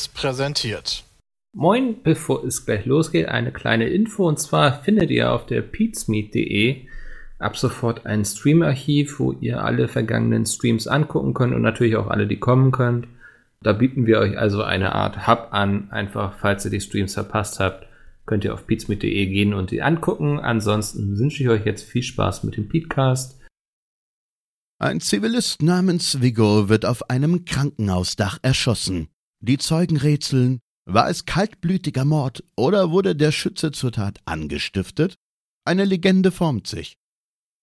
Seriös präsentiert. Moin, bevor es gleich losgeht, eine kleine Info und zwar findet ihr auf der peatsmeet.de ab sofort ein Streamarchiv, wo ihr alle vergangenen Streams angucken könnt und natürlich auch alle, die kommen könnt. Da bieten wir euch also eine Art Hub an, einfach falls ihr die Streams verpasst habt, könnt ihr auf peatsmeet.de gehen und die angucken. Ansonsten wünsche ich euch jetzt viel Spaß mit dem Peatcast. Ein Zivilist namens Vigo wird auf einem Krankenhausdach erschossen. Die Zeugen rätseln, war es kaltblütiger Mord oder wurde der Schütze zur Tat angestiftet? Eine Legende formt sich.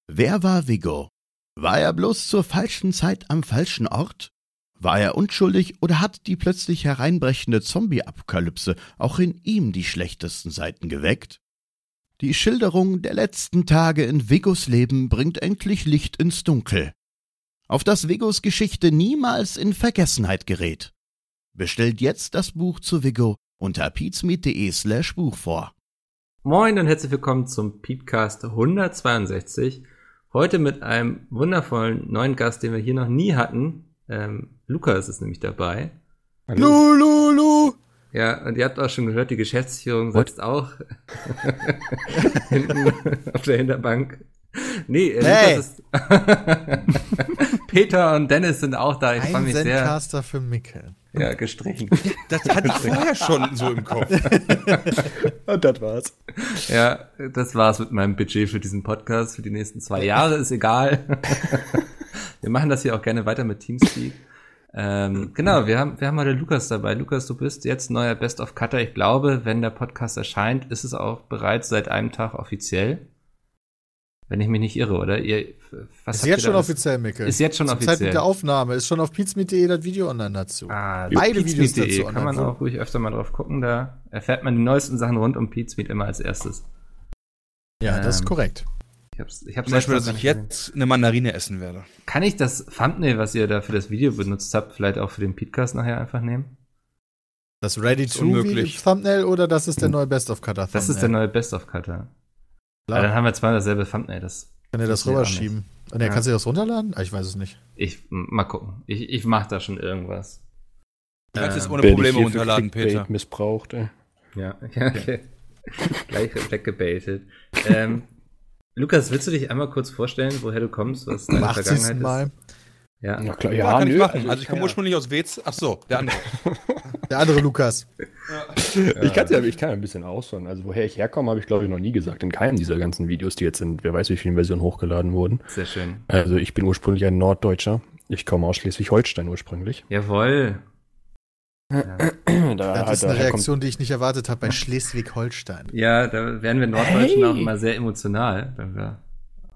Wer war Vigo? War er bloß zur falschen Zeit am falschen Ort? War er unschuldig oder hat die plötzlich hereinbrechende Zombie-Apokalypse auch in ihm die schlechtesten Seiten geweckt? Die Schilderung der letzten Tage in Vigos Leben bringt endlich Licht ins Dunkel. Auf das Vigos Geschichte niemals in Vergessenheit gerät. Bestellt jetzt das Buch zu Vigo unter peatsmeet.de slash Buch vor. Moin und herzlich willkommen zum Peatcast 162. Heute mit einem wundervollen neuen Gast, den wir hier noch nie hatten. Ähm, Lukas ist nämlich dabei. Lu, lu, lu. Ja, und ihr habt auch schon gehört, die Geschäftsführung sitzt auch hinten auf der Hinterbank. Nee, äh, Hey. Lukas ist Peter und Dennis sind auch da. Ich Ein mich sehr. Zencaster für Mickel. Ja, gestrichen. Das hatte ich vorher schon so im Kopf. Und das war's. Ja, das war's mit meinem Budget für diesen Podcast für die nächsten zwei Jahre. Ist egal. wir machen das hier auch gerne weiter mit Teamspeak. Ähm, genau, wir haben, wir haben heute Lukas dabei. Lukas, du bist jetzt neuer Best of Cutter. Ich glaube, wenn der Podcast erscheint, ist es auch bereits seit einem Tag offiziell. Wenn ich mich nicht irre, oder? Ihr, was Ist habt jetzt ihr schon da alles- offiziell, Mickel. Ist jetzt schon Zeit offiziell. mit der Aufnahme. Ist schon auf peatsmeet.de das Video online dazu. Ah, Beide Videos dazu kann man online. auch ruhig öfter mal drauf gucken. Da erfährt man die neuesten Sachen rund um Peatsmeet immer als erstes. Ja, das ist Ähm, korrekt. Ich hab's, ich hab's Zum Beispiel, dass noch ich jetzt eine Mandarine essen werde. Kann ich das Thumbnail, was ihr da für das Video benutzt habt, vielleicht auch für den Podcast nachher einfach nehmen? Das Ready ist to unmöglich. Thumbnail oder das ist der neue Best of Cutter Thumbnail? Das ist der neue Best of Cutter. Klar. Weil dann haben wir zweimal dasselbe Thumbnail. Das Kann ihr das rüberschieben? Und Ja. kannst du das runterladen? Ah, ich weiß es nicht. Ich mal gucken. Ich, ich mach da schon irgendwas. Du kannst es ohne ich Probleme runterladen, Peter. missbraucht, ey. Ja, ja okay. Gleich weggebaitet. ähm, Lukas, willst du dich einmal kurz vorstellen, woher du kommst, was deine 80. Vergangenheit Mal. ist? Ja. Na klar, Ja, ja, kann ich nö, machen. Also, ich komme ja- ursprünglich aus Wetz. Ach so, der andere. Der andere Lukas. Ich kann ja, ich kann ja ein bisschen ausholen. Also woher ich herkomme, habe ich glaube ich noch nie gesagt. In keinem dieser ganzen Videos, die jetzt in wer weiß wie vielen Versionen hochgeladen wurden. Sehr schön. Also ich bin ursprünglich ein Norddeutscher. Ich komme aus Schleswig-Holstein ursprünglich. Jawohl. Da, Das ist eine kommt- Reaktion, die ich nicht erwartet habe bei Schleswig-Holstein. Ja, da werden wir Norddeutschen Hey. auch immer sehr emotional, wenn wir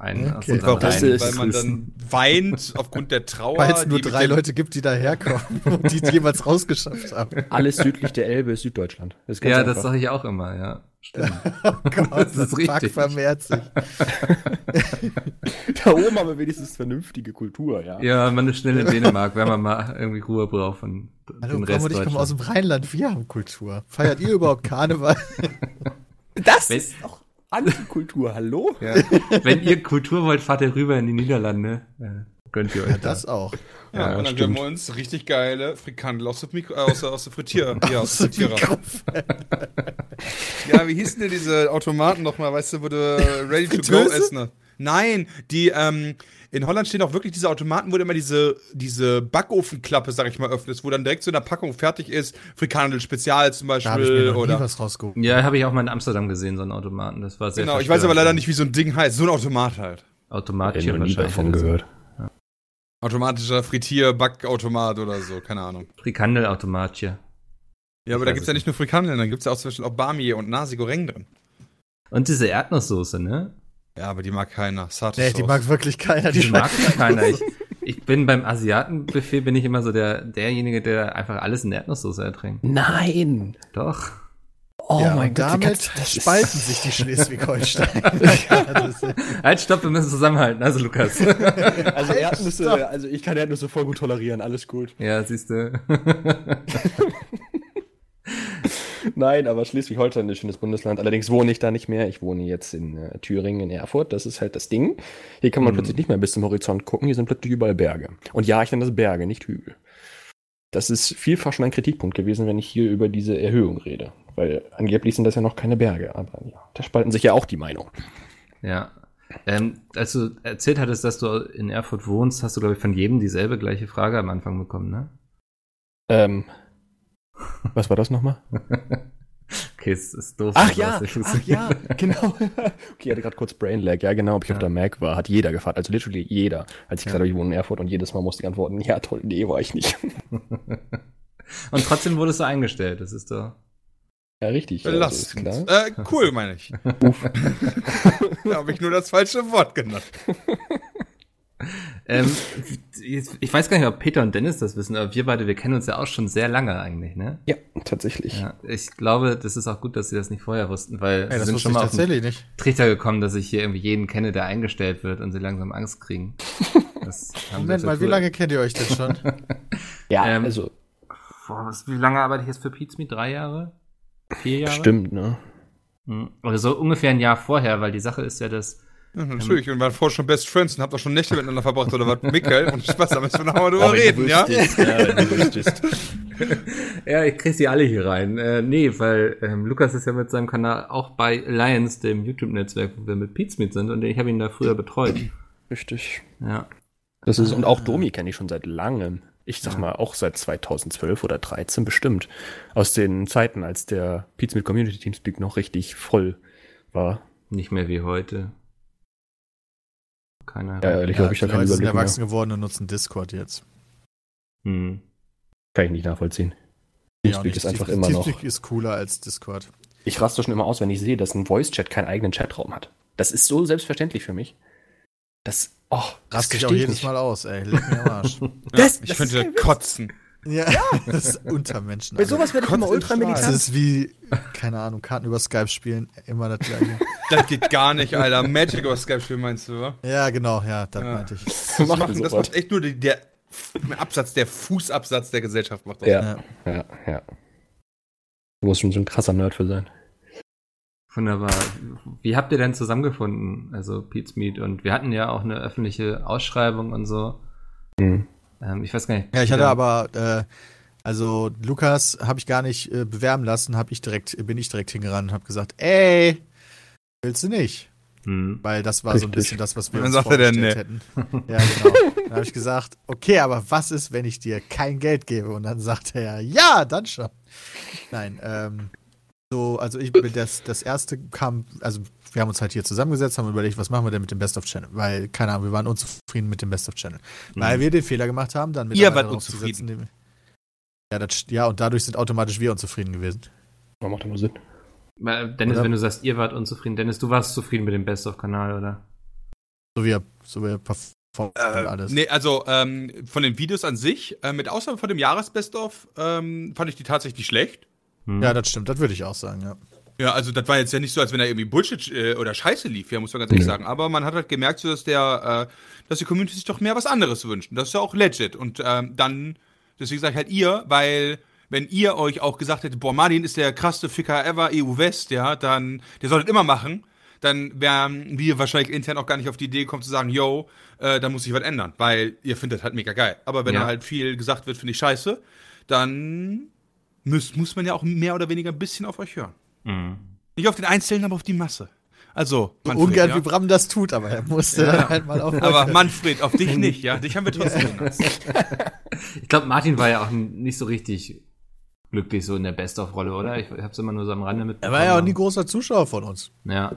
aus Okay. unseren Warum? Ist- Weil man dann weint aufgrund der Trauer. Weil es nur drei Leute gibt, die da herkommen und die es jemals rausgeschafft haben. alles südlich der Elbe ist Süddeutschland. Das ist Ja, einfach. das sage ich auch immer, ja. Stimmt. Oh Gott, Das das, ist richtig. Pack vermehrt sich. da oben haben wir wenigstens vernünftige Kultur, ja. Ja, man ist schnell in Dänemark, wenn man mal irgendwie Ruhe braucht von Hallo, komm Rest und ich komme aus dem. Rheinland, wir haben Kultur. Feiert ihr überhaupt Karneval? Das ist doch Antikultur, hallo? Ja. Wenn ihr Kultur wollt, fahrt ihr rüber in die Niederlande. Äh, gönnt ihr euch Ja, das auch. Ja, Ja, und dann stimmt. gönnen wir uns richtig geile Frikandel aus der, Mikro, äh, aus der, aus der Frittier, ja, aus der Frittierer. Ja, wie hießen denn diese Automaten nochmal, weißt du, wo du ready to go essen hast? Nein, die, ähm, in Holland stehen auch wirklich diese Automaten, wo du immer diese, diese Backofenklappe, sag ich mal, öffnest, wo dann direkt so in der Packung fertig ist, Frikandel Spezial zum Da habe ich mir Beispiel, noch nie oder. was rausgeguckt. Ja, habe ich auch mal in Amsterdam gesehen, so einen Automaten. Das war sehr Genau, ich weiß aber leider nicht, wie so ein Ding heißt. So ein Automat halt. Automatisch Ich habe noch nie davon gehört. Automatischer Frittier-Backautomat oder so, keine Ahnung. Frikandelautomat hier. Ja, aber Ich da gibt's es ja nicht nur Frikandeln, da gibt's ja auch zum Beispiel auch Bami und Nasi Goreng drin. Und diese Erdnusssoße, ne? Ja, aber die mag keiner. Sarte Nee, die mag wirklich keiner. Die Die mag keiner. Ich, ich bin beim Asiatenbuffet bin ich immer so der derjenige, der einfach alles in Erdnusssoße ertränkt. Nein! Doch. Oh ja, mein und Gott, damit spalten sich die Schleswig-Holstein. Halt, stopp, wir müssen zusammenhalten. Also, Lukas. Also Erdnüsse, also ich kann Erdnüsse voll gut tolerieren, alles gut. ja, siehst du. Nein, aber Schleswig-Holstein ist ein schönes Bundesland. Allerdings wohne ich da nicht mehr. Ich wohne jetzt in äh, Thüringen, in Erfurt. Das ist halt das Ding. Hier kann man Hm. plötzlich nicht mehr bis zum Horizont gucken. Hier sind plötzlich überall Berge. Und ja, ich nenne das Berge, nicht Hügel. das ist vielfach schon ein Kritikpunkt gewesen, wenn ich hier über diese Erhöhung rede. Weil angeblich sind das ja noch keine Berge, aber ja, da spalten sich ja auch die Meinungen. Ja. Ähm, als du erzählt hattest, dass du in Erfurt wohnst, hast du, glaube ich, von jedem dieselbe gleiche Frage am Anfang bekommen, ne? Ähm, was war das nochmal? Okay, es ist doof. Ach ja, ach ja, genau. Okay, ich hatte gerade kurz Brainlag. Ja, genau, ob ich Ja. auf der Mac war, hat jeder gefragt. Also literally jeder. Als ich Ja. gesagt habe, ich wohne in Erfurt und jedes Mal musste ich antworten, ja toll, nee, war ich nicht. Und trotzdem wurdest du eingestellt, das ist doch. Ja, richtig. ist Belastend. klar. Äh, cool, meine ich. da habe ich nur das falsche Wort genannt. Ähm, jetzt- ich weiß gar nicht, ob Peter und Dennis das wissen, aber wir beide, wir kennen uns ja auch schon sehr lange eigentlich, ne? Ja, tatsächlich. Ja, ich glaube, das ist auch gut, dass sie das nicht vorher wussten, weil Ey, sie sind schon ich mal auf den tatsächlich nicht. Trichter gekommen, dass ich hier irgendwie jeden kenne, der eingestellt wird und sie langsam Angst kriegen. Das haben Moment mal, wie lange kennt ihr euch denn schon? Ja, Ähm, also Boah, was, wie lange arbeite ich jetzt für Pizza? Drei Jahre? Vier Jahre? stimmt, ne? Hm, Oder so ungefähr ein Jahr vorher, weil die Sache ist ja, dass Ja, natürlich, und waren vorher schon Best Friends und habt auch schon Nächte miteinander verbracht, oder was? Mikkel, und Spaß, da müssen wir nochmal drüber Aber reden, ja? ja? Ja, ich krieg sie alle hier rein. Äh, nee, weil ähm, Lukas ist ja mit seinem Kanal auch bei Alliance, dem YouTube-Netzwerk, wo wir mit Pizmeet sind und ich habe ihn da früher betreut. Richtig. Ja. Das ist, und auch Domi kenne ich schon seit langem. Ich sag mal, auch seit 2012 oder 13 bestimmt. Aus den Zeiten, als der Pizza mit Community Teamspeak noch richtig voll war. Nicht mehr wie heute. Keine Ahnung. Ja, ehrlich gesagt, hab ich da die keinen Leute sind Überblick mehr. erwachsen geworden und nutzen Discord jetzt. Hm. Kann ich nicht nachvollziehen. Ja, Teamspeak ist die- einfach immer noch. Teamspeak ist cooler als Discord. Ich raste schon immer aus, wenn ich sehe, dass ein Voice-Chat keinen eigenen Chatraum hat. Das ist so selbstverständlich für mich. Das, oh, das Rast ich auch jedes nicht. Mal aus, ey. Leck mir am Arsch. Das- ich das könnte ist kotzen. Ja, das ist Untermenschen. Bei sowas werde ich immer ultra im Das meditant. ist wie, keine Ahnung, Karten über Skype spielen, immer das gleiche. Das geht gar nicht, Alter. Magic über Skype spielen meinst du, wa? Ja, genau, ja, das Ja. meinte ich. Das, machen, das sowas. macht echt nur die, der Absatz, der Fußabsatz der Gesellschaft macht das. Ja, Ja. ja, ja. Du musst schon so ein krasser Nerd für sein. Wunderbar. Wie habt ihr denn zusammengefunden? Also Pete's Meet und wir hatten ja auch eine öffentliche Ausschreibung und so. Hm. Ähm, ich weiß gar nicht. Ja, ich hatte aber, äh, also Lukas habe ich gar nicht äh, bewerben lassen, hab ich direkt, bin ich direkt hingerannt und habe gesagt, ey, willst du nicht? Hm. Weil das war so ein Richtig. bisschen das, was wir uns dann sagt er dann, vorgestellt hätten. Ja, genau. Dann habe ich gesagt, okay, aber was ist, wenn ich dir kein Geld gebe? Und dann sagt er, ja, dann schon. Nein, ähm, so, also ich bin das, das erste kam, also wir haben uns halt hier zusammengesetzt, haben überlegt, was machen wir denn mit dem Best of Channel? Weil, keine Ahnung, wir waren unzufrieden mit dem Best of Channel. Weil Mhm. wir den Fehler gemacht haben, dann Ihr miteinander wart unzufrieden. Ja, das, ja, und dadurch sind automatisch wir unzufrieden gewesen. Das macht immer Sinn. Dennis, Oder? wenn du sagst, ihr wart unzufrieden, Dennis, du warst zufrieden mit dem Best-of-Kanal, oder? So wie er, so wie er performt und Äh, alles. nee, also ähm, von den Videos an sich, äh, mit Ausnahme von dem Jahresbest-of, ähm, fand ich die tatsächlich schlecht. Hm. Ja, das stimmt, das würde ich auch sagen, ja. Ja, also das war jetzt ja nicht so, als wenn da irgendwie Bullshit äh, oder Scheiße lief, ja, muss man ganz ehrlich Nee. sagen. Aber man hat halt gemerkt, so, dass der, äh, dass die Community sich doch mehr was anderes wünscht. Und das ist ja auch legit. Und ähm, dann, deswegen sage ich halt ihr, weil wenn ihr euch auch gesagt hättet, boah, Martin ist der krasseste Ficker ever, EU West, ja, dann, der soll das immer machen, dann wären wir wahrscheinlich intern auch gar nicht auf die Idee gekommen zu sagen, yo, äh, da muss sich was ändern, weil ihr findet das halt mega geil. Aber wenn Ja. da halt viel gesagt wird, finde ich scheiße, dann muss, muss man ja auch mehr oder weniger ein bisschen auf euch hören. Hm. Nicht auf den Einzelnen, aber auf die Masse. Also, So Manfred, ungern ja? wie Bram das tut, aber er musste Ja. dann halt mal auf. Aber Manfred, auf dich nicht, ja? Dich haben wir trotzdem genannt. Ich glaube, Martin war ja auch nicht so richtig glücklich so in der Best-of-Rolle, oder? Ich hab's immer nur so am Rande er mitbekommen. war ja auch nie großer Zuschauer von uns. Ja,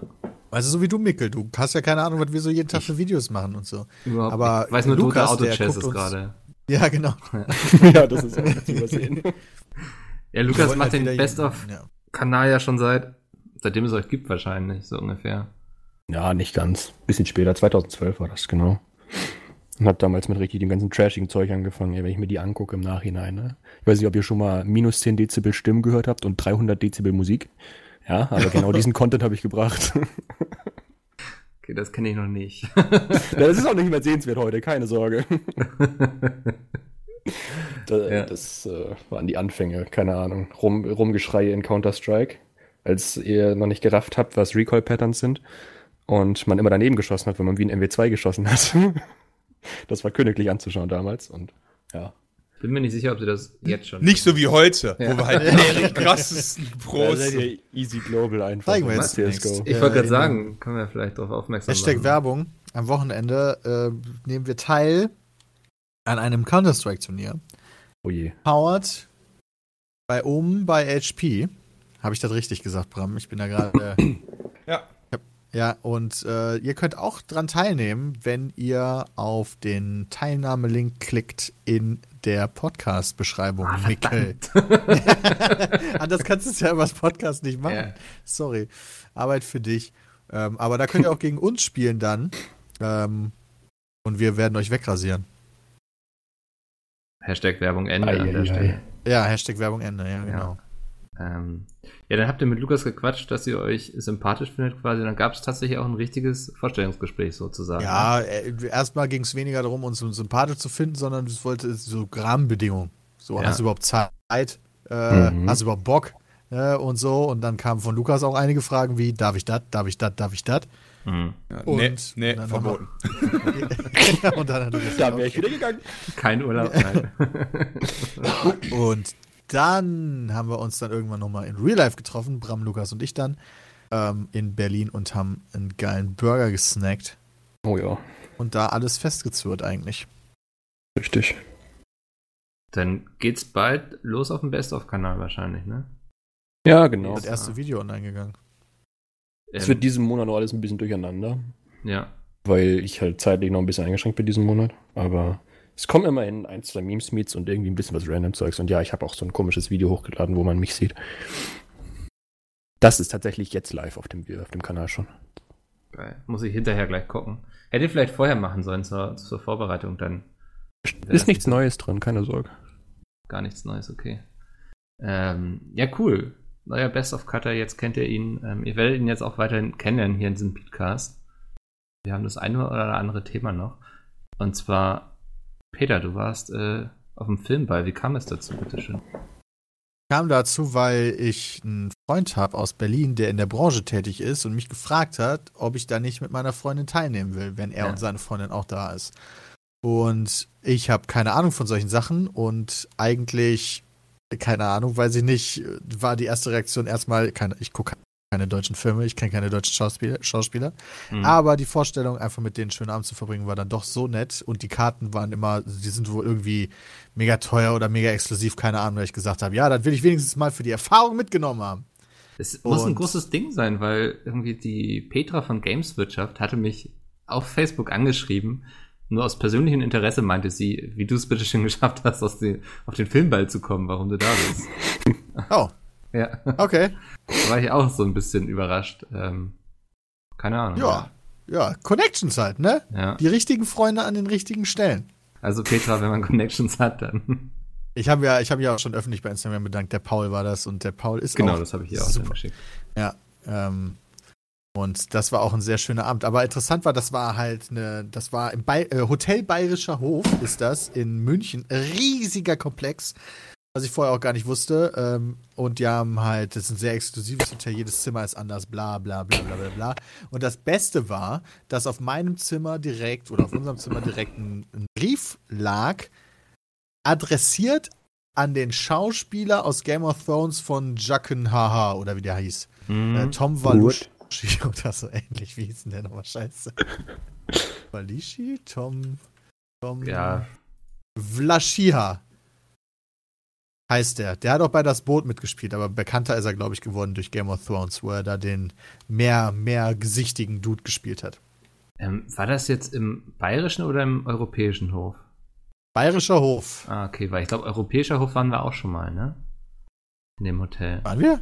Weißt du, so wie du, Mickel. Du hast ja keine Ahnung, was wir so jeden Tag für Videos machen und so. überhaupt Aber. Ich weiß nur, Lukas, Tote der Auto-Chess ist gerade. Ja, genau. ja, das ist auch nicht zu übersehen. Ja, Lukas macht halt den Best-of-Kanal Ja. ja schon seit, seitdem es euch gibt wahrscheinlich, so ungefähr. Ja, nicht ganz. Bisschen später, 2012 war das, genau. Und hab damals mit richtig dem ganzen trashigen Zeug angefangen, ey, wenn ich mir die angucke im Nachhinein. Ne? Ich weiß nicht, ob ihr schon mal minus 10 Dezibel Stimmen gehört habt und 300 Dezibel Musik. Ja, aber genau diesen Content habe ich gebracht. Okay, das kenne ich noch nicht. ja, das ist auch nicht mehr sehenswert heute, keine Sorge. Da, Ja. Das äh, waren die Anfänge, keine Ahnung. Rum, Rumgeschreie in Counter-Strike, als ihr noch nicht gerafft habt, was Recoil-Patterns sind. Und man immer daneben geschossen hat, wenn man wie ein MW2 geschossen hat. das war königlich anzuschauen damals. Und ja. Bin mir nicht sicher, ob sie das jetzt schon. Nicht so wie heute, Ja. wo wir halt die krassesten Da Pros seid ihr easy global einfach. Zeigen wir jetzt CSGO. Ich wollte gerade in sagen, können wir vielleicht darauf aufmerksam Hashtag machen. Werbung. Am Wochenende äh, nehmen wir teil an einem Counter-Strike-Turnier. Oh je. Powered bei oben bei HP. Habe ich das richtig gesagt, Bram? Ich bin da gerade. äh, Ja. Ja, und äh, ihr könnt auch dran teilnehmen, wenn ihr auf den Teilnahmelink klickt in der Podcast-Beschreibung, Ah, Mikkel. Anders kannst du es ja über das Podcast nicht machen. Ja. Sorry. Arbeit für dich. Ähm, aber da könnt ihr auch gegen uns spielen dann. Ähm, und wir werden euch wegrasieren. Hashtag Werbung Ende Ei, an der ei, Stelle. Ja, Hashtag Werbung Ende, ja, genau. Ähm, ja, dann habt ihr mit Lukas gequatscht, dass ihr euch sympathisch findet quasi. Dann gab es tatsächlich auch ein richtiges Vorstellungsgespräch sozusagen. Ja, äh, erstmal ging es weniger darum, uns sympathisch zu finden, sondern es wollte so Rahmenbedingungen. So, Ja. hast du überhaupt Zeit? Äh, Mhm. Hast du überhaupt Bock? Äh, und so. Und dann kamen von Lukas auch einige Fragen wie, darf ich das, darf ich das, darf ich das? Mhm. Ja, Und nee, nee, dann verboten. und dann Da wäre ich wieder gegangen. Kein Urlaub, nein. Und dann haben wir uns dann irgendwann nochmal in Real Life getroffen, Bram, Lukas und ich dann, ähm, in Berlin und haben einen geilen Burger gesnackt. Oh ja, Und da alles festgezurrt eigentlich. richtig. dann geht's bald los auf dem Best-of-Kanal wahrscheinlich, ne? Ja, genau. Das erste Video online gegangen. Es Ähm, wird diesen Monat noch alles ein bisschen durcheinander, ja. weil ich halt zeitlich noch ein bisschen eingeschränkt bin diesen Monat. Aber es kommen immerhin ein, zwei Memes-Meets und irgendwie ein bisschen was Random-Zeugs. Und ja, ich habe auch so ein komisches Video hochgeladen, wo man mich sieht. Das ist tatsächlich jetzt live auf dem, auf dem Kanal schon. Geil. Muss ich hinterher gleich gucken. Hätte ich vielleicht vorher machen sollen zur, zur Vorbereitung, dann Ist nichts Neues drin, keine Sorge. gar nichts Neues, okay. Ähm, ja, cool. Neuer Best of Cutter, jetzt kennt ihr ihn. Ähm, ihr werdet ihn jetzt auch weiterhin kennenlernen hier in diesem Podcast. Wir haben das eine oder andere Thema noch. Und zwar, Peter, du warst äh, auf dem Filmball. Wie kam es dazu, bitteschön? kam dazu, weil ich einen Freund habe aus Berlin, der in der Branche tätig ist und mich gefragt hat, ob ich da nicht mit meiner Freundin teilnehmen will, wenn er Ja. und seine Freundin auch da ist. Und ich habe keine Ahnung von solchen Sachen und eigentlich, keine Ahnung, weiß ich nicht, war die erste Reaktion erstmal, keine, ich gucke keine deutschen Filme, ich kenne keine deutschen Schauspieler, Schauspieler. Hm. Aber die Vorstellung, einfach mit denen einen schönen Abend zu verbringen, war dann doch so nett. Und die Karten waren immer, die sind wohl irgendwie mega teuer oder mega exklusiv, keine Ahnung, weil ich gesagt habe, ja, das will ich wenigstens mal für die Erfahrung mitgenommen haben. Es muss ein Und- großes Ding sein, weil irgendwie die Petra von Gameswirtschaft hatte mich auf Facebook angeschrieben. Nur aus persönlichem Interesse meinte sie, wie du es bitte schon geschafft hast, aus den, auf den Filmball zu kommen, warum du da bist. Oh, Ja, okay. da war ich auch so ein bisschen überrascht. Ähm, keine Ahnung. Ja, ja, Connections halt, ne? ja. Die richtigen Freunde an den richtigen Stellen. Also Petra, wenn man Connections hat, dann. Ich habe ja, ich habe ja auch schon öffentlich bei Instagram bedankt, der Paul war das und der Paul ist genau, auch das habe ich hier auch super. geschickt. Ja, ähm, und das war auch ein sehr schöner Abend. Aber interessant war, das war halt eine, das war im Bay äh, Hotel Bayerischer Hof, ist das, in München. Riesiger Komplex, was ich vorher auch gar nicht wusste. Ähm, und die haben halt, das ist ein sehr exklusives Hotel, jedes Zimmer ist anders, bla bla bla bla bla bla. Und das Beste war, dass auf meinem Zimmer direkt oder auf unserem Zimmer direkt ein, ein Brief lag, adressiert an den Schauspieler aus Game of Thrones von Jacken Haha oder wie der hieß. Äh, Mhm. Tom Valushi oder so ähnlich. Wie hieß denn der nochmal? Scheiße. Valushi? Tom. Tom. Ja, Vlashiha. Heißt der. Der hat auch bei Das Boot mitgespielt, aber bekannter ist er, glaube ich, geworden durch Game of Thrones, wo er da den mehr, mehr gesichtigen Dude gespielt hat. ähm, war das jetzt im bayerischen oder im europäischen Hof? Bayerischer Hof. Ah, okay, weil ich glaube, europäischer Hof waren wir auch schon mal, ne? In dem Hotel. Waren wir?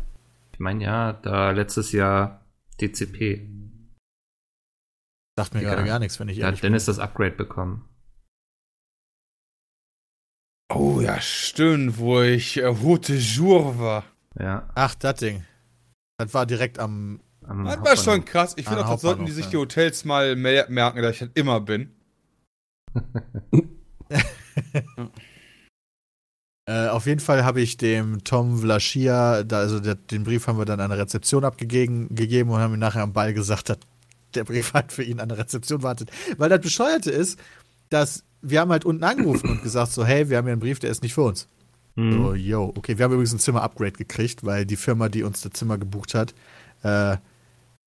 Ich meine, ja, da letztes Jahr DCP. Sagt mir Ja. gerade gar nichts, wenn ich Da hat Dennis das Upgrade bekommen. Oh ja, stimmt, wo ich äh, Rote Jour war. Ja. Ach, das Ding. Das war direkt am. Am Das war schon krass. Ich finde auch, das sollten die sich die Hotels mal mer merken, dass ich halt immer bin. Äh, auf jeden Fall habe ich dem Tom Vlaschia, da, also der, den Brief haben wir dann an der Rezeption abgegeben gegeben und haben ihm nachher am Ball gesagt, dass der Brief halt für ihn an der Rezeption wartet. Weil das Bescheuerte ist, dass wir haben halt unten angerufen und gesagt so, hey, wir haben hier einen Brief, der ist nicht für uns. Mhm. So, yo, okay, wir haben übrigens ein Zimmer-Upgrade gekriegt, weil die Firma, die uns das Zimmer gebucht hat, äh,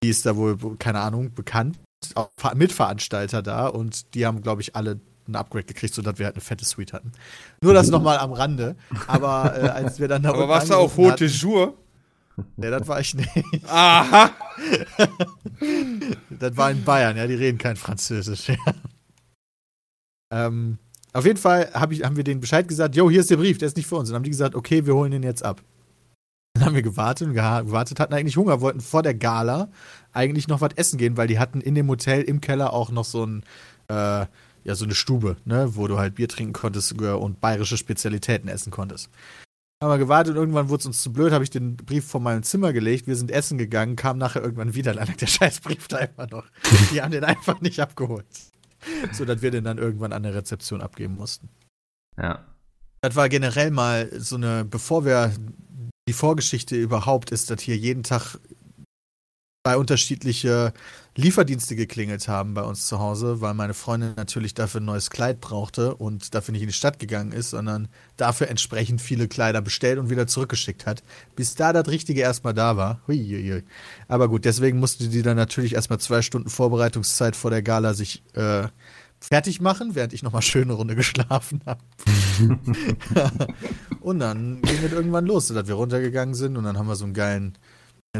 die ist da wohl, keine Ahnung, bekannt, auch Ver- Mitveranstalter da und die haben, glaube ich, alle ein Upgrade gekriegt, sodass wir halt eine fette Suite hatten. Nur das nochmal am Rande, aber äh, als wir dann da Aber warst du auf Haute Jour? Nee, das war ich nicht. Aha! Das war in Bayern, ja, die reden kein Französisch. Ja. Ähm, auf jeden Fall hab ich, haben wir denen Bescheid gesagt, yo, hier ist der Brief, der ist nicht für uns. Und dann haben die gesagt, okay, wir holen den jetzt ab. Dann haben wir gewartet und gewartet, hatten eigentlich Hunger, wollten vor der Gala eigentlich noch was essen gehen, weil die hatten in dem Hotel im Keller auch noch so ein, äh, ja, so eine Stube, ne, wo du halt Bier trinken konntest und bayerische Spezialitäten essen konntest. Haben wir gewartet und irgendwann wurde es uns zu blöd, habe ich den Brief vor meinem Zimmer gelegt, wir sind essen gegangen, kam nachher irgendwann wieder, dann lag der scheiß Brief da immer noch. Die haben den einfach nicht abgeholt. So dass wir den dann irgendwann an der Rezeption abgeben mussten. Ja. Das war generell mal so eine, bevor wir die Vorgeschichte überhaupt ist, dass hier jeden Tag zwei unterschiedliche Lieferdienste geklingelt haben bei uns zu Hause, weil meine Freundin natürlich dafür ein neues Kleid brauchte und dafür nicht in die Stadt gegangen ist, sondern dafür entsprechend viele Kleider bestellt und wieder zurückgeschickt hat, bis da das Richtige erstmal da war. Huiuiui. Aber gut, deswegen musste die dann natürlich erstmal zwei Stunden Vorbereitungszeit vor der Gala sich äh, fertig machen, während ich nochmal schöne Runde geschlafen habe. und dann ging es irgendwann los, dass wir runtergegangen sind und dann haben wir so einen geilen,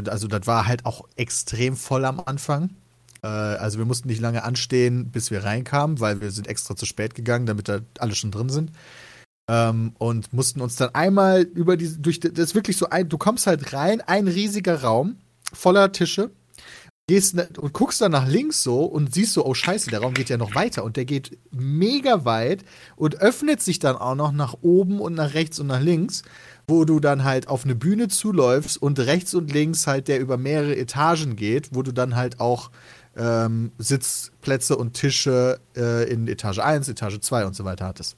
also das war halt auch extrem voll am Anfang. Äh, also wir mussten nicht lange anstehen, bis wir reinkamen, weil wir sind extra zu spät gegangen, damit da alle schon drin sind. Ähm, und mussten uns dann einmal über die, durch, das ist wirklich so ein, du kommst halt rein, ein riesiger Raum voller Tische, gehst ne- und guckst dann nach links so und siehst so, oh scheiße, der Raum geht ja noch weiter und der geht mega weit und öffnet sich dann auch noch nach oben und nach rechts und nach links, wo du dann halt auf eine Bühne zuläufst und rechts und links halt der über mehrere Etagen geht, wo du dann halt auch ähm, Sitzplätze und Tische äh, in Etage 1, Etage 2 und so weiter hattest.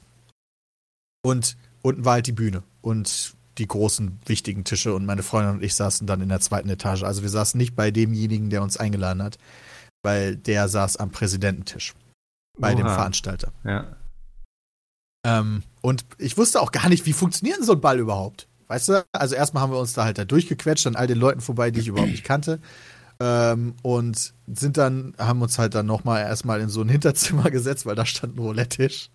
Und unten war halt die Bühne und die großen, wichtigen Tische und meine Freundin und ich saßen dann in der zweiten Etage. Also wir saßen nicht bei demjenigen, der uns eingeladen hat, weil der saß am Präsidententisch. Bei dem Oha. Veranstalter. Ja. Ähm, und ich wusste auch gar nicht, wie funktioniert so ein Ball überhaupt? Weißt du? Also erstmal haben wir uns da halt da durchgequetscht, an all den Leuten vorbei, die ich überhaupt nicht kannte. Ähm, und sind dann, haben uns halt dann nochmal erstmal in so ein Hinterzimmer gesetzt, weil da stand ein Roulette-Tisch.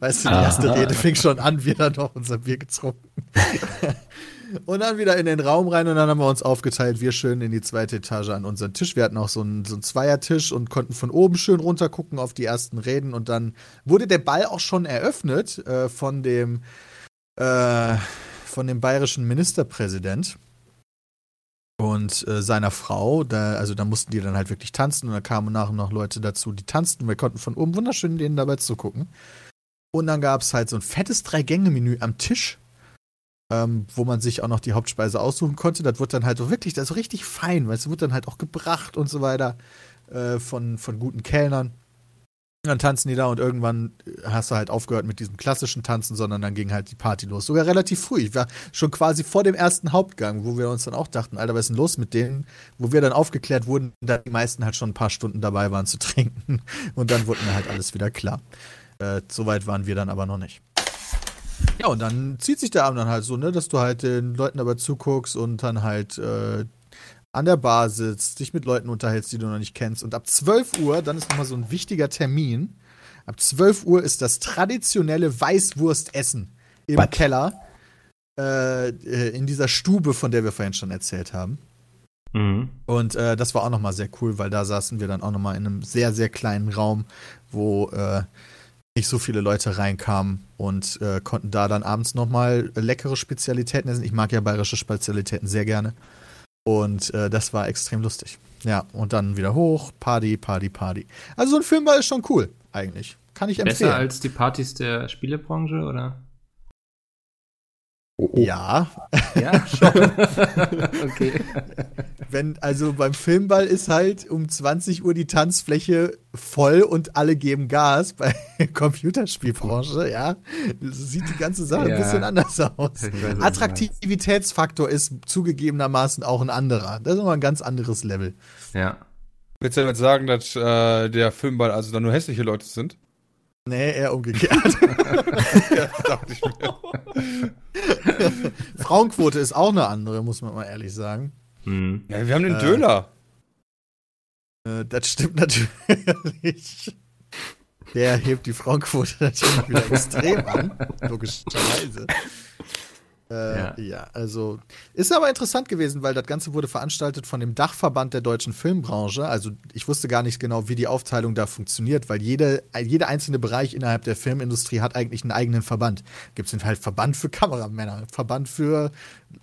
Weißt du, die erste Rede fing schon an, wir dann noch unser Bier getrunken. und dann wieder in den Raum rein und dann haben wir uns aufgeteilt, wir schön in die zweite Etage an unseren Tisch. Wir hatten auch so einen, so einen Zweiertisch und konnten von oben schön runter gucken auf die ersten Reden und dann wurde der Ball auch schon eröffnet äh, von dem äh, von dem bayerischen Ministerpräsident und äh, seiner Frau. Da, also da mussten die dann halt wirklich tanzen und da kamen nach und nach Leute dazu, die tanzten. Wir konnten von oben wunderschön denen dabei zugucken. Und dann gab es halt so ein fettes Drei-Gänge-Menü am Tisch, ähm, wo man sich auch noch die Hauptspeise aussuchen konnte. Das wird dann halt so wirklich, das ist so richtig fein, weil es wird dann halt auch gebracht und so weiter äh, von, von guten Kellnern. Dann tanzen die da und irgendwann hast du halt aufgehört mit diesem klassischen Tanzen, sondern dann ging halt die Party los. Sogar relativ früh. Ich war schon quasi vor dem ersten Hauptgang, wo wir uns dann auch dachten, Alter, was ist denn los mit denen? Wo wir dann aufgeklärt wurden, da die meisten halt schon ein paar Stunden dabei waren zu trinken. Und dann wurde mir halt alles wieder klar. Äh, Soweit waren wir dann aber noch nicht. Ja, und dann zieht sich der Abend dann halt so, ne, dass du halt den Leuten dabei zuguckst und dann halt äh, an der Bar sitzt, dich mit Leuten unterhältst, die du noch nicht kennst. Und ab 12 Uhr, dann ist nochmal so ein wichtiger Termin. Ab 12 Uhr ist das traditionelle Weißwurstessen im Was? Keller. Äh, äh, in dieser Stube, von der wir vorhin schon erzählt haben. Mhm. Und äh, das war auch nochmal sehr cool, weil da saßen wir dann auch nochmal in einem sehr, sehr kleinen Raum, wo äh, nicht so viele Leute reinkamen und äh, konnten da dann abends nochmal leckere Spezialitäten essen. Ich mag ja bayerische Spezialitäten sehr gerne. Und äh, das war extrem lustig. Ja, und dann wieder hoch, Party, Party, Party. Also so ein Filmball ist schon cool, eigentlich. Kann ich empfehlen. Besser als die Partys der Spielebranche, oder? Oh, oh. ja, Ja, schon. okay. wenn, also beim Filmball ist halt um 20 Uhr die Tanzfläche voll und alle geben Gas. Bei Computerspielbranche, ja, sieht die ganze Sache Ja. ein bisschen anders aus. Attraktivitätsfaktor ist zugegebenermaßen auch ein anderer. Das ist immer ein ganz anderes Level. Ja. Willst du damit sagen, dass äh, der Filmball also dann nur hässliche Leute sind? Nee, eher umgekehrt. ja, dachte ich mir. Frauenquote ist auch eine andere, muss man mal ehrlich sagen. Hm. Ja, wir haben den Äh. Döler. Äh, das stimmt natürlich. Der hebt die Frauenquote natürlich wieder extrem an, logischerweise. Äh, ja. Ja. also ist aber interessant gewesen, weil das Ganze wurde veranstaltet von dem Dachverband der deutschen Filmbranche. Also ich wusste gar nicht genau, wie die Aufteilung da funktioniert, weil jede, jeder einzelne Bereich innerhalb der Filmindustrie hat eigentlich einen eigenen Verband. Gibt es halt Verband für Kameramänner, Verband für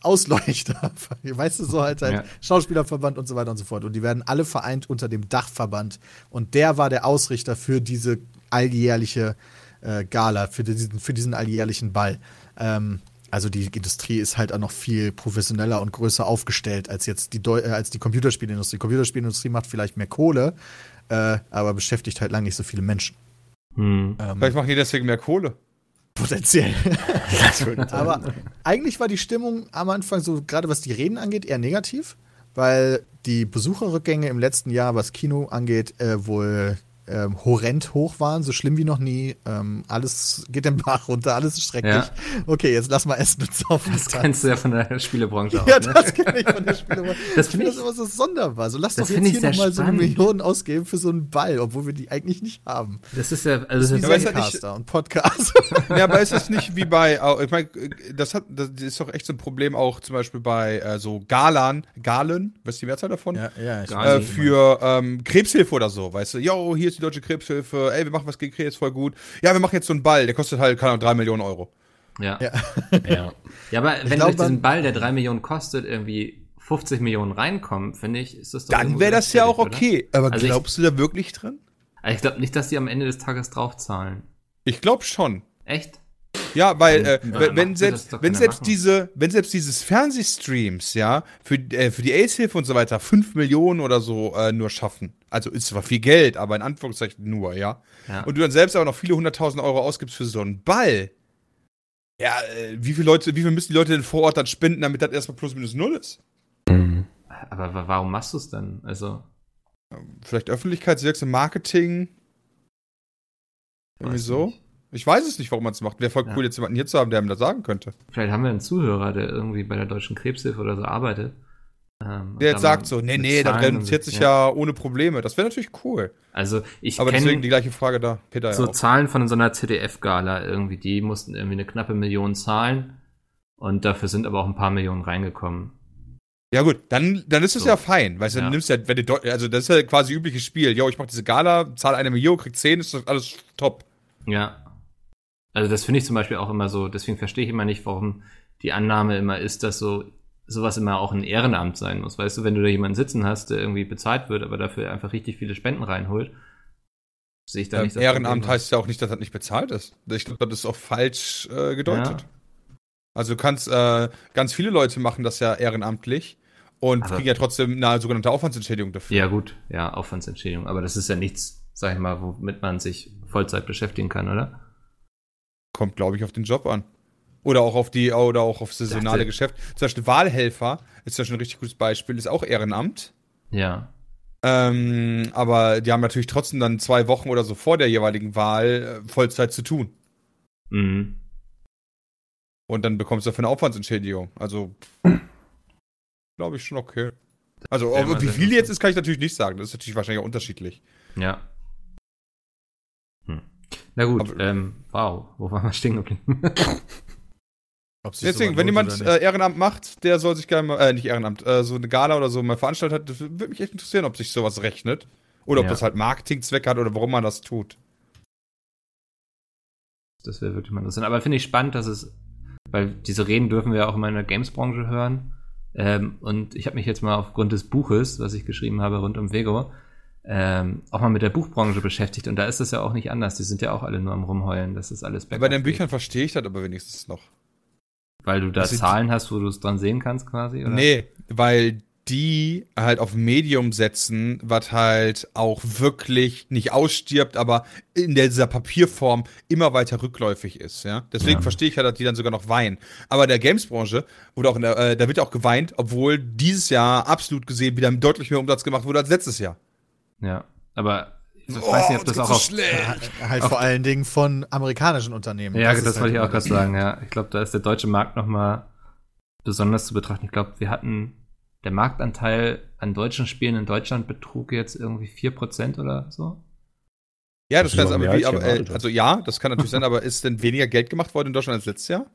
Ausleuchter, weißt du, so halt, halt Ja. Schauspielerverband und so weiter und so fort. Und die werden alle vereint unter dem Dachverband. Und der war der Ausrichter für diese alljährliche äh, Gala, für diesen, für diesen alljährlichen Ball. Ähm, also die Industrie ist halt auch noch viel professioneller und größer aufgestellt als jetzt die, Deu äh, als die Computerspielindustrie. Die Computerspielindustrie macht vielleicht mehr Kohle, äh, aber beschäftigt halt lange nicht so viele Menschen. Hm. Ähm, Vielleicht machen die deswegen mehr Kohle. Potenziell. Aber eigentlich war die Stimmung am Anfang so, gerade was die Reden angeht, eher negativ, weil die Besucherrückgänge im letzten Jahr, was Kino angeht, äh, wohl ähm, horrend hoch waren, so schlimm wie noch nie. Ähm, alles geht den Bach runter, alles ist schrecklich. Ja. Okay, jetzt lass mal essen und saufen. Das kennst du ja von der Spielebranche auch. Ja, ne? das kenne ich von der Spiele. Das ich finde finde das ich- immer so sonderbar. So lass das doch jetzt ich hier nochmal so eine. Million ausgeben für so einen Ball, obwohl wir die eigentlich nicht haben. Das ist ja, also Wie das aber ist ist, das nicht- und Podcast. Ja, aber ist das nicht wie bei, ich meine, das hat, das ist doch echt so ein Problem auch zum Beispiel bei äh, so Galan, Galen, was ist die Mehrzahl davon? ja, ich Gar Äh, für ähm, Krebshilfe oder so, weißt du, yo, hier ist die deutsche Krebshilfe, ey, wir machen was gegen Krebs, voll gut. Ja, wir machen jetzt so einen Ball, der kostet halt, keine Ahnung, drei Millionen Euro. ja. Ja. ja. Ja, aber wenn glaub, durch diesen Ball, der drei Millionen kostet, irgendwie 50 Millionen reinkommen, finde ich, ist das doch Dann wäre das ja auch okay. Aber Also ich- glaubst du da wirklich drin? oder? Also ich glaube nicht, dass die am Ende des Tages draufzahlen. Ich glaube schon. Echt? Ja, weil äh, Dann- wenn, selbst wenn selbst machen. diese wenn selbst dieses Fernsehstreams ja für äh, für die AIDS-Hilfe und so weiter 5 Millionen oder so äh, nur schaffen. Also ist zwar viel Geld, aber in Anführungszeichen nur, ja. Ja. Und du dann selbst auch noch viele hunderttausend Euro ausgibst für so einen Ball. Ja, äh, wie viele Leute, wie viel müssen die Leute denn vor Ort dann spenden, damit das erstmal plus minus null ist? Mhm. Aber wa- warum machst du es dann? Also, Vielleicht öffentlichkeitswirksam Marketing. Irgendwie so. nicht. Ich weiß es nicht, warum man es macht. Wäre voll Ja. cool, jetzt jemanden hier zu haben, der mir das sagen könnte. Vielleicht haben wir einen Zuhörer, der irgendwie bei der Deutschen Krebshilfe oder so arbeitet. Ähm, Der jetzt sagt so, nee, nee, Zahlen reduziert sich ja. ohne Probleme. Das wäre natürlich cool. Also ich Aber deswegen die gleiche Frage da. Peter so ja. Zahlen von so einer ZDF-Gala irgendwie, die mussten irgendwie eine knappe Million zahlen und dafür sind aber auch ein paar Millionen reingekommen. Ja gut, dann, dann ist es So. ja fein. Weißt du, dann Ja. nimmst du ja, wenn du, also das ist ja quasi übliches Spiel. Jo, ich mach diese Gala, zahle eine Million, krieg 10, ist das alles top. Ja. Also das finde ich zum Beispiel auch immer so, deswegen verstehe ich immer nicht, warum die Annahme immer ist, dass so sowas immer auch ein Ehrenamt sein muss. Weißt du, wenn du da jemanden sitzen hast, der irgendwie bezahlt wird, aber dafür einfach richtig viele Spenden reinholt, sehe ich da Ähm, nicht das Ehrenamt heißt ja auch nicht, dass das nicht bezahlt ist. Ich glaube, das ist auch falsch äh, gedeutet. Also du kannst, äh, ganz viele Leute machen das ja ehrenamtlich und Aber- kriegen ja trotzdem eine sogenannte Aufwandsentschädigung dafür. Ja, gut, ja, Aufwandsentschädigung. Aber das ist ja nichts, sag ich mal, womit man sich Vollzeit beschäftigen kann, oder? Kommt, glaube ich, auf den Job an. Oder auch auf die, oder auch auf saisonale Geschäft. Zum Beispiel Wahlhelfer ist ja schon ein richtig gutes Beispiel, ist auch Ehrenamt. Ja. Ähm, aber die haben natürlich trotzdem dann zwei Wochen oder so vor der jeweiligen Wahl äh, Vollzeit zu tun. Mhm. Und dann bekommst du dafür eine Aufwandsentschädigung. Also, glaube ich schon okay. Also, mal wie viel jetzt ist, kann ich natürlich nicht sagen. Das ist natürlich wahrscheinlich auch unterschiedlich. Ja. Hm. Na gut, Aber- ähm, wow, wo waren wir stehen geblieben? Ob sich Deswegen, wenn jemand äh, Ehrenamt macht, der soll sich gerne mal, äh, nicht Ehrenamt, äh, so eine Gala oder so mal veranstaltet hat, das würde mich echt interessieren, ob sich sowas rechnet. Oder ob Ja. das halt Marketingzweck hat oder warum man das tut. Das wäre wirklich mal interessant. Aber finde ich spannend, dass es, weil diese Reden dürfen wir ja auch immer in der Games-Branche hören. Ähm, und ich habe mich jetzt mal aufgrund des Buches, was ich geschrieben habe rund um Vego, ähm, auch mal mit der Buchbranche beschäftigt. Und da ist es ja auch nicht anders. Die sind ja auch alle nur am Rumheulen. Das ist alles Bei bergab den. Büchern verstehe ich das aber wenigstens noch. Weil du da Das sind- Zahlen hast, wo du es dran sehen kannst quasi? Oder? Nee, weil die halt auf Medium setzen, was halt auch wirklich nicht ausstirbt, aber in dieser Papierform immer weiter rückläufig ist, ja. Deswegen Ja. verstehe ich halt, dass die dann sogar noch weinen. Aber in der Games-Branche wurde auch in der, äh, da wird auch geweint, obwohl dieses Jahr absolut gesehen wieder deutlich mehr Umsatz gemacht wurde als letztes Jahr. Ja, aber ich weiß nicht, ob das geht auch so auf. Ja, halt vor allen Dingen von amerikanischen Unternehmen. Ja, das, halt wollte ich auch gerade das- sagen, ja. Ich glaube, da ist der deutsche Markt nochmal besonders zu betrachten. Ich glaube, wir hatten der Marktanteil an deutschen Spielen in Deutschland betrug jetzt irgendwie 4% oder so. Ja, das Das kann aber wie, aber, äh, also ja, das kann natürlich sein, aber ist denn weniger Geld gemacht worden in Deutschland als letztes Jahr?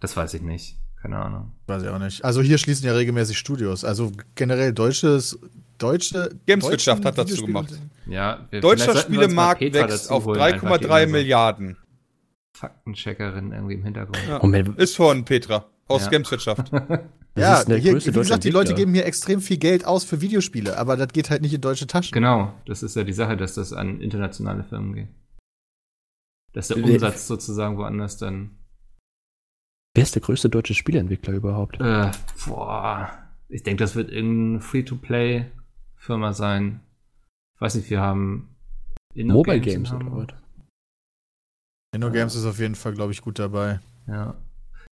Das weiß ich nicht. Keine Ahnung. Weiß ich auch nicht. Also hier schließen ja regelmäßig Studios. Also generell deutsches, deutsche Gameswirtschaft hat dazu gemacht. Ja, wir, Deutscher Spielemarkt wächst auf holen, einfach, die 3,3 immer so Milliarden. Faktencheckerin irgendwie im Hintergrund. Ja. Moment, Ist von Petra aus Ja. Gameswirtschaft. Ja, hier, wie gesagt, die Leute geben hier extrem viel Geld aus für Videospiele, aber das geht halt nicht in deutsche Taschen. Genau, das ist ja die Sache, dass das an internationale Firmen geht. Dass der Umsatz sozusagen woanders dann. Wer ist der größte deutsche Spieleentwickler überhaupt? Äh, boah, ich denke, das wird irgendeine Free-to-Play-Firma sein. Ich weiß nicht, wir haben Inno Mobile in Games oder was? InnoGames ist auf jeden Fall, glaube ich, gut dabei. Ja.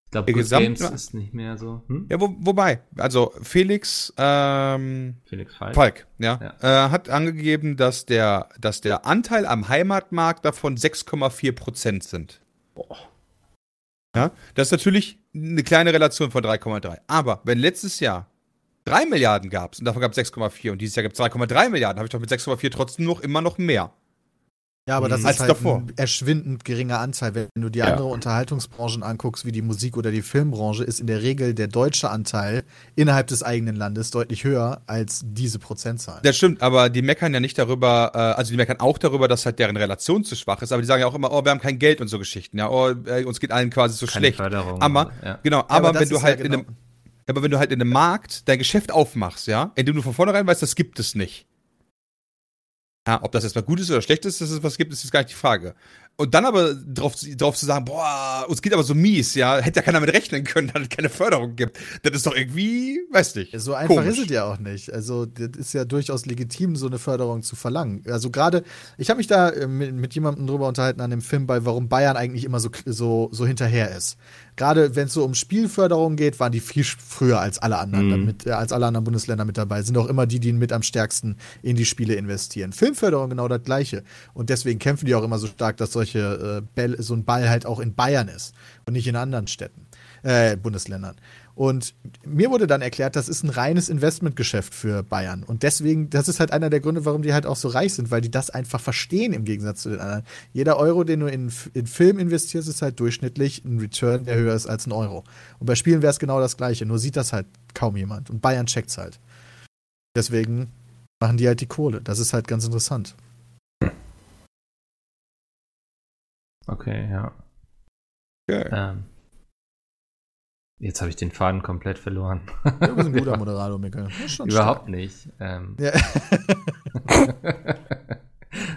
Ich glaube, Good Gesamt- Games ist nicht mehr so. Hm? ja, wo, wobei, also Felix ähm, Felix Falk. Falk, ja, Äh, hat angegeben, dass der, dass der Anteil am Heimatmarkt davon 6,4 Prozent sind. Ja, das ist natürlich eine kleine Relation von 3,3. Aber wenn letztes Jahr 3 Milliarden gab es und davon gab es 6,4 und dieses Jahr gibt es 3,3 Milliarden, habe ich doch mit 6,4 trotzdem noch immer noch mehr. Ja, aber das Mhm. ist Als halt davor. ein erschwindend geringer Anteil. Wenn du dir Ja. andere Unterhaltungsbranchen anguckst, wie die Musik- oder die Filmbranche, ist in der Regel der deutsche Anteil innerhalb des eigenen Landes deutlich höher als diese Prozentzahl. Das stimmt, aber die meckern ja nicht darüber, äh, also die meckern auch darüber, dass halt deren Relation zu schwach ist, aber die sagen ja auch immer, oh, wir haben kein Geld und so Geschichten, ja, oh, uns geht allen quasi so Keine schlecht. Förderung. Aber, ja. genau, Ja, aber, wenn du halt ja in genau- einem, aber wenn du halt in einem Markt dein Geschäft aufmachst, ja, indem du von vornherein weißt, das gibt es nicht. Ja, ob das jetzt mal gut ist oder schlecht ist, dass es was gibt, ist jetzt gar nicht die Frage. Und dann aber drauf, drauf zu sagen, boah, uns geht aber so mies, ja, hätte ja keiner mit rechnen können, dass es keine Förderung gibt. Das ist doch irgendwie, weiß nicht. So einfach komisch. ist es ja auch nicht. Also, das ist ja durchaus legitim, so eine Förderung zu verlangen. Also, gerade, ich habe mich da äh, mit, mit jemandem drüber unterhalten an dem Film, bei warum Bayern eigentlich immer so, so, so hinterher ist. Gerade wenn es so um Spielförderung geht, waren die viel früher als alle anderen, Mhm. damit, äh, als alle anderen Bundesländer mit dabei. Sind auch immer die, die mit am stärksten in die Spiele investieren. Filmförderung genau das Gleiche. Und deswegen kämpfen die auch immer so stark, dass solche äh, Bälle, so ein Ball halt auch in Bayern ist und nicht in anderen Städten, äh, Bundesländern. Und mir wurde dann erklärt, das ist ein reines Investmentgeschäft für Bayern. Und deswegen, das ist halt einer der Gründe, warum die halt auch so reich sind, weil die das einfach verstehen im Gegensatz zu den anderen. Jeder Euro, den du in, in Film investierst, ist halt durchschnittlich ein Return, der höher ist als ein Euro. Und bei Spielen wäre es genau das Gleiche, nur sieht das halt kaum jemand. Und Bayern checkt's halt. Deswegen machen die halt die Kohle. Das ist halt ganz interessant. Okay, ja. Okay. Ähm, jetzt habe ich den Faden komplett verloren. Du bist ein guter Moderator, Mikkel. Überhaupt nicht. Ähm, Ja.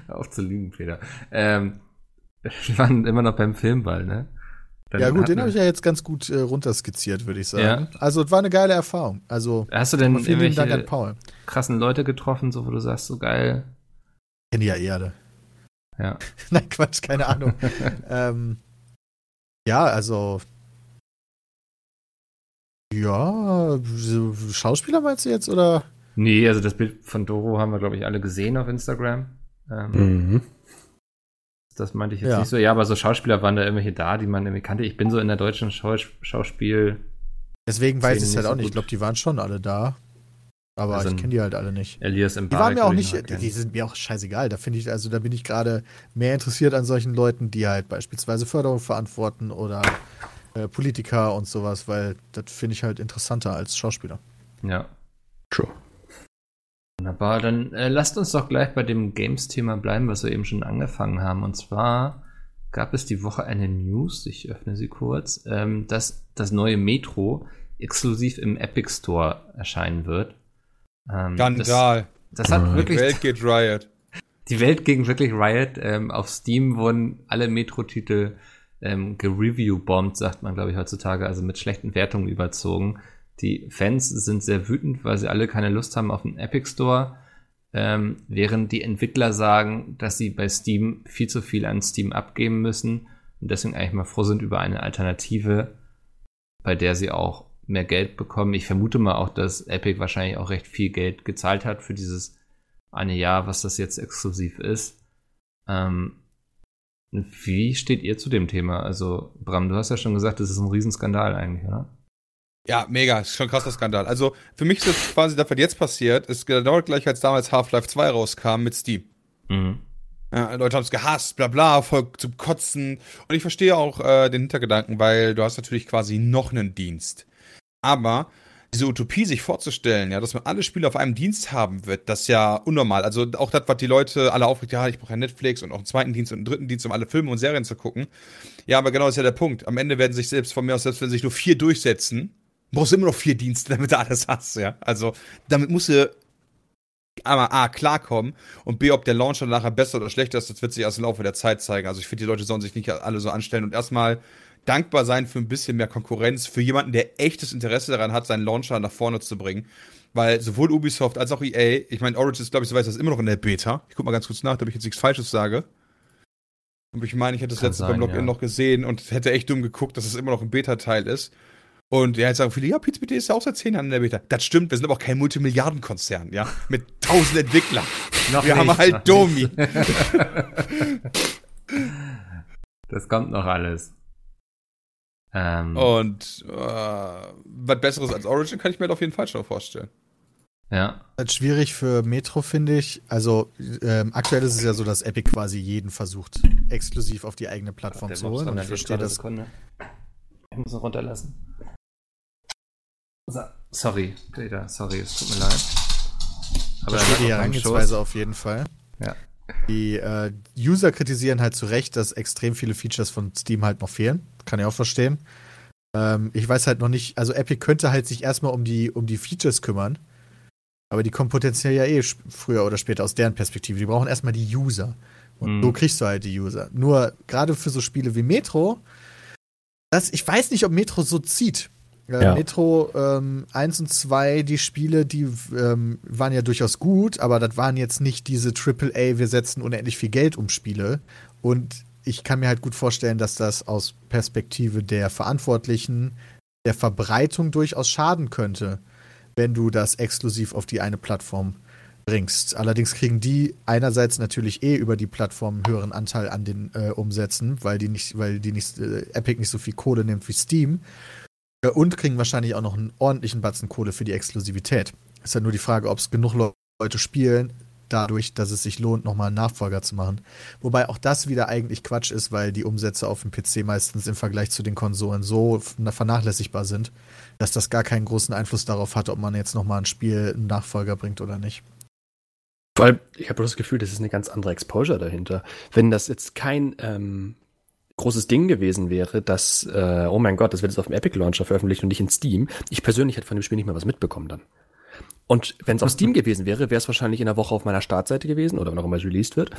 Auf zu lügen, Peter. Ähm, wir waren immer noch beim Filmball, ne? Dann Ja, gut, den habe ich ja jetzt ganz gut äh, runterskizziert, würde ich sagen. Ja. Also, es war eine geile Erfahrung. Also, Hast du denn vielen Dank an Paul. krassen Leute getroffen, so wo du sagst, so geil? Kenne ja Erde. Ja. Nein, Quatsch, keine Ahnung. ähm, ja, also. Ja, Schauspieler meinst du jetzt oder? Nee, also das Bild von Doro haben wir, glaube ich, alle gesehen auf Instagram. Ähm, Mhm. Das meinte ich jetzt Ja. nicht so. Ja, aber so Schauspieler waren da irgendwelche da, die man irgendwie kannte. Ich bin so in der deutschen Schaus Schauspiel. Deswegen weiß ich es halt auch nicht. Ich glaube, die waren schon alle da. Aber Also ich kenne die halt alle nicht. Elias im Die waren mir auch nicht, die, die sind mir auch scheißegal. Da finde ich, also da bin ich gerade mehr interessiert an solchen Leuten, die halt beispielsweise Förderung verantworten oder äh, Politiker und sowas, weil das finde ich halt interessanter als Schauspieler. Ja. True. Wunderbar, dann äh, lasst uns doch gleich bei dem Games-Thema bleiben, was wir eben schon angefangen haben. Und zwar gab es die Woche eine News, ich öffne sie kurz, ähm, dass das neue Metro exklusiv im Epic Store erscheinen wird. Ähm, Skandal. Das, das hat Die Die wirklich Welt geht Riot. die Welt ging wirklich Riot. Ähm, auf Steam wurden alle Metro-Titel ähm, gereview-bombt, sagt man, glaube ich, heutzutage, also mit schlechten Wertungen überzogen. Die Fans sind sehr wütend, weil sie alle keine Lust haben auf den Epic Store, ähm, während die Entwickler sagen, dass sie bei Steam viel zu viel an Steam abgeben müssen und deswegen eigentlich mal froh sind über eine Alternative, bei der sie auch mehr Geld bekommen. Ich vermute mal auch, dass Epic wahrscheinlich auch recht viel Geld gezahlt hat für dieses eine Jahr, was das jetzt exklusiv ist. Ähm, wie steht ihr zu dem Thema? Also, Bram, du hast ja schon gesagt, das ist ein Riesenskandal eigentlich, oder? Ja, mega, ist schon ein krasser Skandal. Also für mich ist das quasi das, was jetzt passiert, ist genau gleich, als damals Half-Life 2 rauskam mit Steam. Mhm. Ja, Leute haben es gehasst, bla bla, voll zum Kotzen. Und ich verstehe auch äh, den Hintergedanken, weil du hast natürlich quasi noch einen Dienst. Aber diese Utopie sich vorzustellen, ja, dass man alle Spiele auf einem Dienst haben wird, das ist ja unnormal. Also auch das, was die Leute alle aufregt, ja, ich brauche ja Netflix und auch einen zweiten Dienst und einen dritten Dienst, um alle Filme und Serien zu gucken. Ja, aber genau das ist ja der Punkt. Am Ende werden sich selbst von mir aus, selbst wenn sich nur vier durchsetzen, brauchst du immer noch vier Dienste, damit du alles hast, ja. Also damit musst du einmal A, klarkommen und B, ob der Launcher nachher besser oder schlechter ist, das wird sich erst im Laufe der Zeit zeigen. Also ich finde, die Leute sollen sich nicht alle so anstellen und erstmal dankbar sein für ein bisschen mehr Konkurrenz, für jemanden, der echtes Interesse daran hat, seinen Launcher nach vorne zu bringen. Weil sowohl Ubisoft als auch EA, ich meine, Origins, glaube ich, so weiß das immer noch in der Beta. Ich guck mal ganz kurz nach, ob ich jetzt nichts Falsches sage. Und ich meine, ich hätte das letzte sein, beim Login ja. noch gesehen und hätte echt dumm geguckt, dass es immer noch ein Beta-Teil ist. Und ja, jetzt sagen viele, ja, PizzaBT ist ja auch seit zehn Jahren in der Beta. Das stimmt, wir sind aber auch kein Multimilliardenkonzern, ja, mit tausend Entwicklern. Wir haben nicht, noch halt Domi. Das kommt noch alles. Ähm, Und äh, was Besseres als Origin kann ich mir auf jeden Fall schon vorstellen. Ja. Das ist schwierig für Metro, finde ich. Also ähm, aktuell ist es ja so, dass Epic quasi jeden versucht, exklusiv auf die eigene Plattform Der zu holen. Und ich verstehe das. Sekunde. Ich muss ihn runterlassen. So, sorry, Peter, sorry, es tut mir leid. Aber verstehe die er Herangehensweise auf jeden Fall. Ja. Die äh, User kritisieren halt zu Recht, dass extrem viele Features von Steam halt noch fehlen. Kann ich auch verstehen. Ähm, ich weiß halt noch nicht, also Epic könnte halt sich erstmal um die, um die Features kümmern. Aber die kommen potenziell ja eh früher oder später aus deren Perspektive. Die brauchen erstmal die User. Und Mhm. so kriegst du halt die User. Nur gerade für so Spiele wie Metro, das, ich weiß nicht, ob Metro so zieht. Äh, Ja. Metro ähm, 1 und 2, die Spiele, die ähm, waren ja durchaus gut, aber das waren jetzt nicht diese AAA, wir setzen unendlich viel Geld um Spiele. Und ich kann mir halt gut vorstellen, dass das aus Perspektive der Verantwortlichen der Verbreitung durchaus schaden könnte, wenn du das exklusiv auf die eine Plattform bringst. Allerdings kriegen die einerseits natürlich eh über die Plattform einen höheren Anteil an den äh, Umsätzen, weil die nicht, weil die nicht, äh, Epic nicht so viel Kohle nimmt wie Steam. Äh, und kriegen wahrscheinlich auch noch einen ordentlichen Batzen Kohle für die Exklusivität. Ist ja nur die Frage, ob es genug Le- Leute spielen, dadurch, dass es sich lohnt, nochmal einen Nachfolger zu machen. Wobei auch das wieder eigentlich Quatsch ist, weil die Umsätze auf dem PC meistens im Vergleich zu den Konsolen so vernachlässigbar sind, dass das gar keinen großen Einfluss darauf hat, ob man jetzt nochmal ein Spiel einen Nachfolger bringt oder nicht. Allem, ich habe das Gefühl, das ist eine ganz andere Exposure dahinter. Wenn das jetzt kein ähm, großes Ding gewesen wäre, dass, äh, oh mein Gott, das wird jetzt auf dem Epic Launcher veröffentlicht und nicht in Steam, ich persönlich hätte von dem Spiel nicht mehr was mitbekommen dann. Und wenn es auf Steam gewesen wäre, wäre es wahrscheinlich in der Woche auf meiner Startseite gewesen oder wann auch immer es released wird.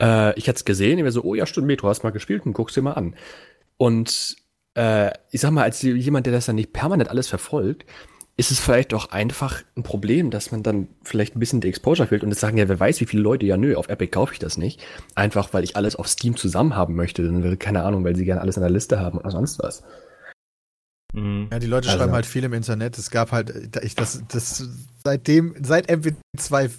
Äh, ich hätte es gesehen, ich wäre so, oh ja, stimmt, Metro, hast mal gespielt und guckst dir mal an. Und äh, ich sag mal, als jemand, der das dann nicht permanent alles verfolgt, ist es vielleicht auch einfach ein Problem, dass man dann vielleicht ein bisschen die Exposure fehlt und jetzt sagen, ja, wer weiß, wie viele Leute, ja, nö, auf Epic kaufe ich das nicht. Einfach, weil ich alles auf Steam zusammen haben möchte. Dann keine Ahnung, weil sie gerne alles in der Liste haben oder sonst was. Mhm. Ja, die Leute Also- schreiben halt viel im Internet. Es gab halt, äh, ich, das, das, seitdem, seit MW2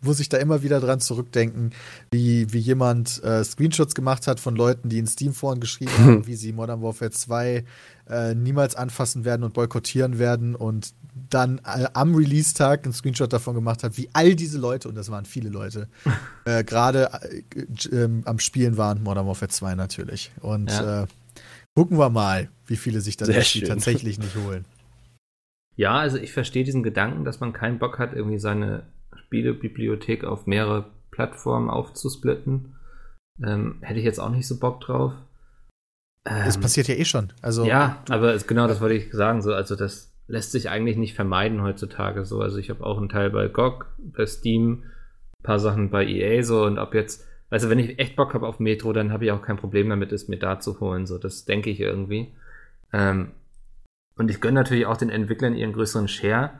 muss ich da immer wieder dran zurückdenken, wie, wie jemand äh, Screenshots gemacht hat von Leuten, die in Steam-Foren geschrieben haben, wie sie Modern Warfare 2 äh, niemals anfassen werden und boykottieren werden und dann äh, am Release-Tag einen Screenshot davon gemacht hat, wie all diese Leute, und das waren viele Leute, äh, gerade äh, ähm, am Spielen waren, Modern Warfare 2 natürlich. Und Ja. Gucken wir mal, wie viele sich dann das tatsächlich nicht holen. Ja, also ich verstehe diesen Gedanken, dass man keinen Bock hat, irgendwie seine Spielebibliothek auf mehrere Plattformen aufzusplitten. Ähm, hätte ich jetzt auch nicht so Bock drauf. Das Ähm, passiert ja eh schon. Also, Ja, aber es, genau das wollte ich sagen. So, also das lässt sich eigentlich nicht vermeiden heutzutage. So, also ich habe auch einen Teil bei GOG, bei Steam, ein paar Sachen bei EA so und ob jetzt, also wenn ich echt Bock habe auf Metro, dann habe ich auch kein Problem damit, es mir da zu holen. So, das denke ich irgendwie. Ähm, und ich gönne natürlich auch den Entwicklern ihren größeren Share.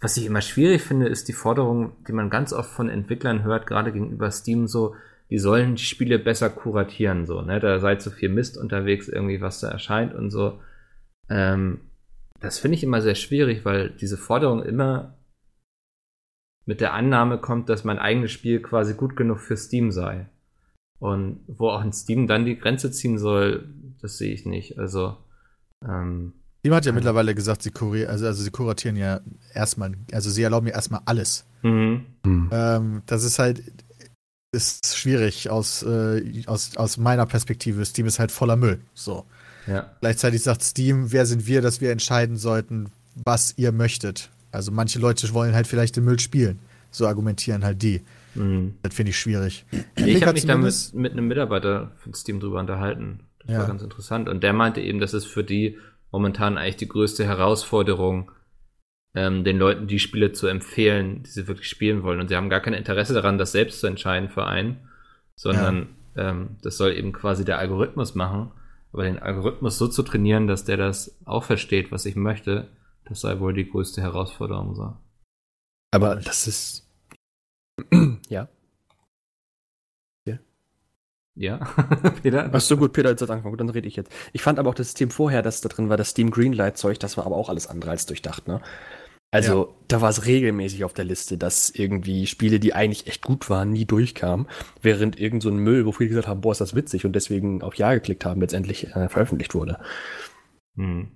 Was ich immer schwierig finde, ist die Forderung, die man ganz oft von Entwicklern hört, gerade gegenüber Steam, so, die sollen die Spiele besser kuratieren, so, ne? Da sei zu viel Mist unterwegs, irgendwie, was da erscheint und so. Ähm, das finde ich immer sehr schwierig, weil diese Forderung immer mit der Annahme kommt, dass mein eigenes Spiel quasi gut genug für Steam sei. Und wo auch in Steam dann die Grenze ziehen soll, das sehe ich nicht. Also, ähm, Steam hat ja mittlerweile gesagt, sie, kurier, also, also sie kuratieren ja erstmal, also sie erlauben ja erstmal alles. mhm. Hm. Ähm, das ist halt, ist schwierig aus, äh, aus, aus meiner Perspektive. Steam ist halt voller Müll. So. ja. Gleichzeitig sagt Steam, wer sind wir, dass wir entscheiden sollten, was ihr möchtet. Also manche Leute wollen halt vielleicht den Müll spielen. So argumentieren halt die. Mhm. Das finde ich schwierig. Ich habe mich zumindest- damit mit einem Mitarbeiter von Steam drüber unterhalten. Das Ja. war ganz interessant. Und der meinte eben, das ist für die momentan eigentlich die größte Herausforderung, ähm, den Leuten die Spiele zu empfehlen, die sie wirklich spielen wollen. Und sie haben gar kein Interesse daran, das selbst zu entscheiden für einen, sondern ähm, das soll eben quasi der Algorithmus machen. Aber den Algorithmus so zu trainieren, dass der das auch versteht, was ich möchte, das sei wohl die größte Herausforderung. So. Aber das ist. ja. Ja, Peter? Ach so, gut, Peter hat angefangen. Gut, dann rede ich jetzt. Ich fand aber auch das System vorher, das da drin war, das Steam Greenlight-Zeug, das war aber auch alles andere als durchdacht, ne? Also, da war es regelmäßig auf der Liste, dass irgendwie Spiele, die eigentlich echt gut waren, nie durchkamen, während irgend so ein Müll, wo viele gesagt haben, boah, ist das witzig und deswegen auf Ja geklickt haben, letztendlich äh, veröffentlicht wurde. Hm.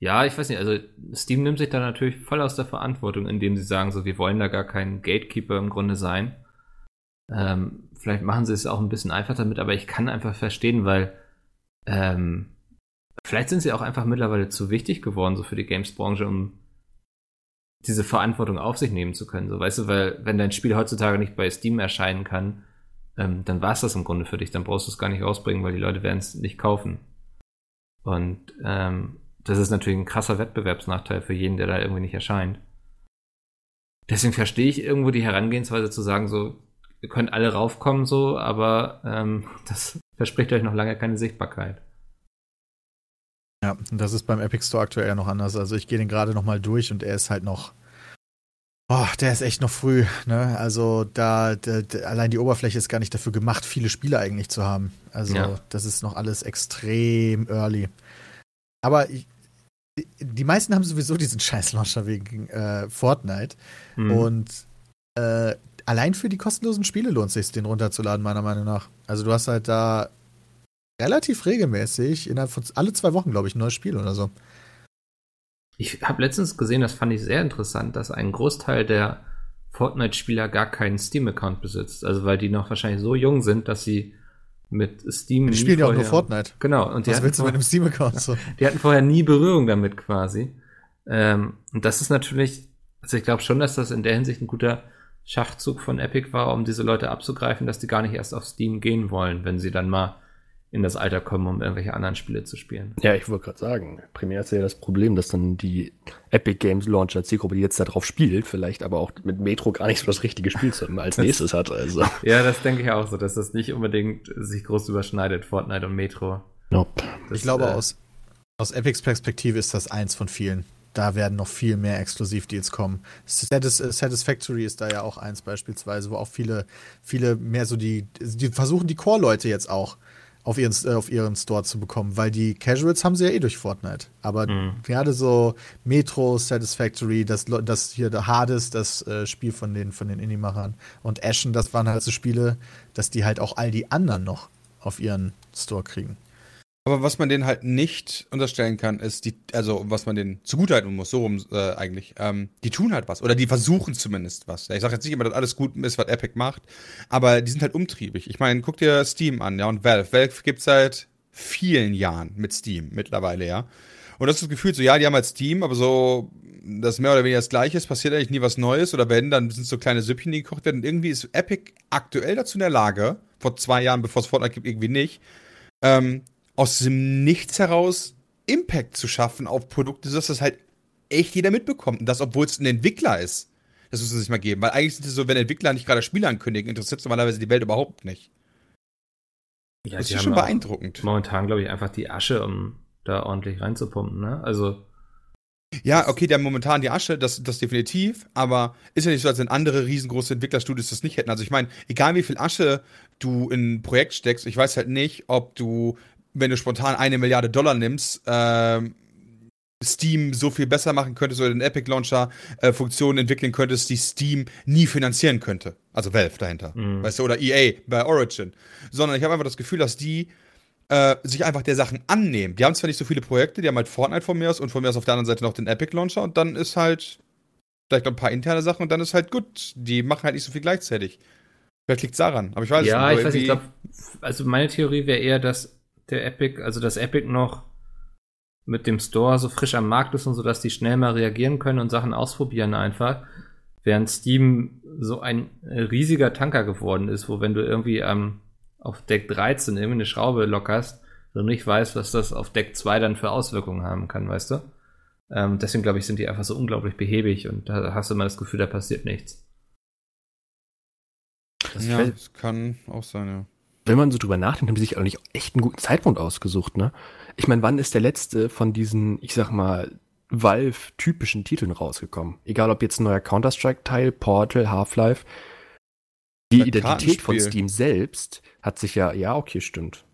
Ja, ich weiß nicht, also Steam nimmt sich da natürlich voll aus der Verantwortung, indem sie sagen, so, wir wollen da gar kein Gatekeeper im Grunde sein. Ähm, vielleicht machen sie es auch ein bisschen einfacher damit, aber ich kann einfach verstehen, weil ähm, vielleicht sind sie auch einfach mittlerweile zu wichtig geworden, so für die Games-Branche, um diese Verantwortung auf sich nehmen zu können. So, weißt du, weil wenn dein Spiel heutzutage nicht bei Steam erscheinen kann, ähm, dann war es das im Grunde für dich. Dann brauchst du es gar nicht rausbringen, weil die Leute werden es nicht kaufen. Und ähm, das ist natürlich ein krasser Wettbewerbsnachteil für jeden, der da irgendwie nicht erscheint. Deswegen verstehe ich irgendwo die Herangehensweise zu sagen, so, ihr könnt alle raufkommen, so, aber ähm, das verspricht euch noch lange keine Sichtbarkeit. Ja, und das ist beim Epic Store aktuell ja noch anders. Also ich gehe den gerade noch mal durch und er ist halt noch. Oh, der ist echt noch früh, ne? Also da, da, da allein die Oberfläche ist gar nicht dafür gemacht, viele Spiele eigentlich zu haben. Also Ja. das ist noch alles extrem early. Aber ich, die, meisten haben sowieso diesen Scheiß-Launcher wegen äh, Fortnite. Hm. Und äh, allein für die kostenlosen Spiele lohnt es sich, den runterzuladen, meiner Meinung nach. Also du hast halt da relativ regelmäßig, innerhalb von alle zwei Wochen, glaube ich, ein neues Spiel oder so. Ich habe letztens gesehen, das fand ich sehr interessant, dass ein Großteil der Fortnite-Spieler gar keinen Steam-Account besitzt. Also weil die noch wahrscheinlich so jung sind, dass sie mit Steam Die spielen ja auch nur Fortnite. Genau, und die Was hatten, willst du mit einem Steam-Account? So? die hatten vorher nie Berührung damit quasi. Ähm, und das ist natürlich, also ich glaube schon, dass das in der Hinsicht ein guter Schachzug von Epic war, um diese Leute abzugreifen, dass die gar nicht erst auf Steam gehen wollen, wenn sie dann mal in das Alter kommen, um irgendwelche anderen Spiele zu spielen. Ja, ich wollte gerade sagen, primär ist ja das Problem, dass dann die Epic Games Launcher Zielgruppe, die jetzt da drauf spielt, vielleicht aber auch mit Metro gar nicht so das richtige Spiel zu- als nächstes hat. Also. Ja, das denke ich auch so, dass das nicht unbedingt sich groß überschneidet, Fortnite und Metro. Nope. Das, Ich glaube, äh, aus, aus Epics Perspektive ist das eins von vielen. Da werden noch viel mehr Exklusivdeals kommen. Satis äh, Satisfactory ist da ja auch eins beispielsweise, wo auch viele, viele mehr so die, die versuchen die Core-Leute jetzt auch auf ihren, äh, auf ihren Store zu bekommen, weil die Casuals haben sie ja eh durch Fortnite. Aber Mhm. gerade so Metro, Satisfactory, das, das hier der Hades, das äh, Spiel von den, von den Indie-Machern und Ashen, das waren halt so Spiele, dass die halt auch all die anderen noch auf ihren Store kriegen. Aber was man denen halt nicht unterstellen kann, ist die, also was man denen zugutehalten muss, so rum äh, eigentlich, ähm, die tun halt was. Oder die versuchen zumindest was. Ich sage jetzt nicht immer, dass alles gut ist, was Epic macht, aber die sind halt umtriebig. Ich meine, guck dir Steam an, ja, und Valve. Valve gibt's seit vielen Jahren mit Steam mittlerweile, ja. Und das ist das Gefühl so, ja, die haben halt Steam, aber so, das mehr oder weniger das Gleiche ist, passiert eigentlich nie was Neues. Oder wenn, dann sind es so kleine Süppchen, die gekocht werden. Und irgendwie ist Epic aktuell dazu in der Lage, vor zwei Jahren, bevor es Fortnite gibt, irgendwie nicht, ähm, aus dem Nichts heraus Impact zu schaffen auf Produkte, sodass das halt echt jeder mitbekommt. Und das, obwohl es ein Entwickler ist. Das muss man sich mal geben. Weil eigentlich sind es so, wenn Entwickler nicht gerade Spiele ankündigen, interessiert es normalerweise die Welt überhaupt nicht. ja, Das ist schon beeindruckend. Momentan, glaube ich, einfach die Asche, um da ordentlich reinzupumpen, ne? Also, Ja, okay, die haben momentan die Asche, das, das definitiv, aber ist ja nicht so, als wenn andere riesengroße Entwicklerstudios das nicht hätten. Also ich meine, egal wie viel Asche du in ein Projekt steckst, ich weiß halt nicht, ob du, wenn du spontan eine Milliarde Dollar nimmst, ähm, Steam so viel besser machen könntest oder den Epic Launcher äh, Funktionen entwickeln könntest, die Steam nie finanzieren könnte. Also Valve dahinter. Mhm. Weißt du, oder EA bei Origin. Sondern ich habe einfach das Gefühl, dass die äh, sich einfach der Sachen annehmen. Die haben zwar nicht so viele Projekte, die haben halt Fortnite von mir aus und von mir aus auf der anderen Seite noch den Epic Launcher und dann ist halt vielleicht noch ein paar interne Sachen und dann ist halt gut. Die machen halt nicht so viel gleichzeitig. Vielleicht liegt es daran, aber ich weiß ja, es ich weiß, nicht. ich glaube, also meine Theorie wäre eher, dass der Epic, also dass Epic noch mit dem Store so frisch am Markt ist und so, dass die schnell mal reagieren können und Sachen ausprobieren einfach. Während Steam so ein riesiger Tanker geworden ist, wo wenn du irgendwie ähm, auf Deck 13 irgendwie eine Schraube lockerst, du nicht weißt, was das auf Deck 2 dann für Auswirkungen haben kann, weißt du? Ähm, deswegen glaube ich, sind die einfach so unglaublich behäbig und da hast du immer das Gefühl, da passiert nichts. Das ja, fällt- das kann auch sein, ja. Wenn man so drüber nachdenkt, haben die sich eigentlich echt einen guten Zeitpunkt ausgesucht, ne? Ich meine, wann ist der letzte von diesen, ich sag mal, Valve-typischen Titeln rausgekommen? Egal ob jetzt ein neuer Counter-Strike-Teil, Portal, Half-Life. Die Ein Identität von. Steam selbst hat sich ja, ja, okay, stimmt.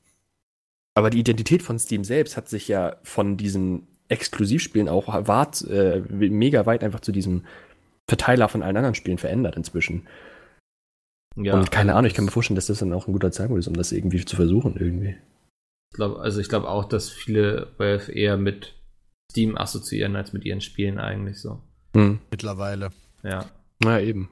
Aber die Identität von Steam selbst hat sich ja von diesen Exklusivspielen auch wart, äh, mega weit einfach zu diesem Verteiler von allen anderen Spielen verändert inzwischen. Ja, Und keine Ahnung, ich kann mir vorstellen, dass das dann auch ein guter Zeitpunkt ist, um das irgendwie zu versuchen, irgendwie. Ich glaub, also ich glaube auch, dass viele Valve eher mit Steam assoziieren als mit ihren Spielen eigentlich so. Hm. Mittlerweile. Ja. Na eben.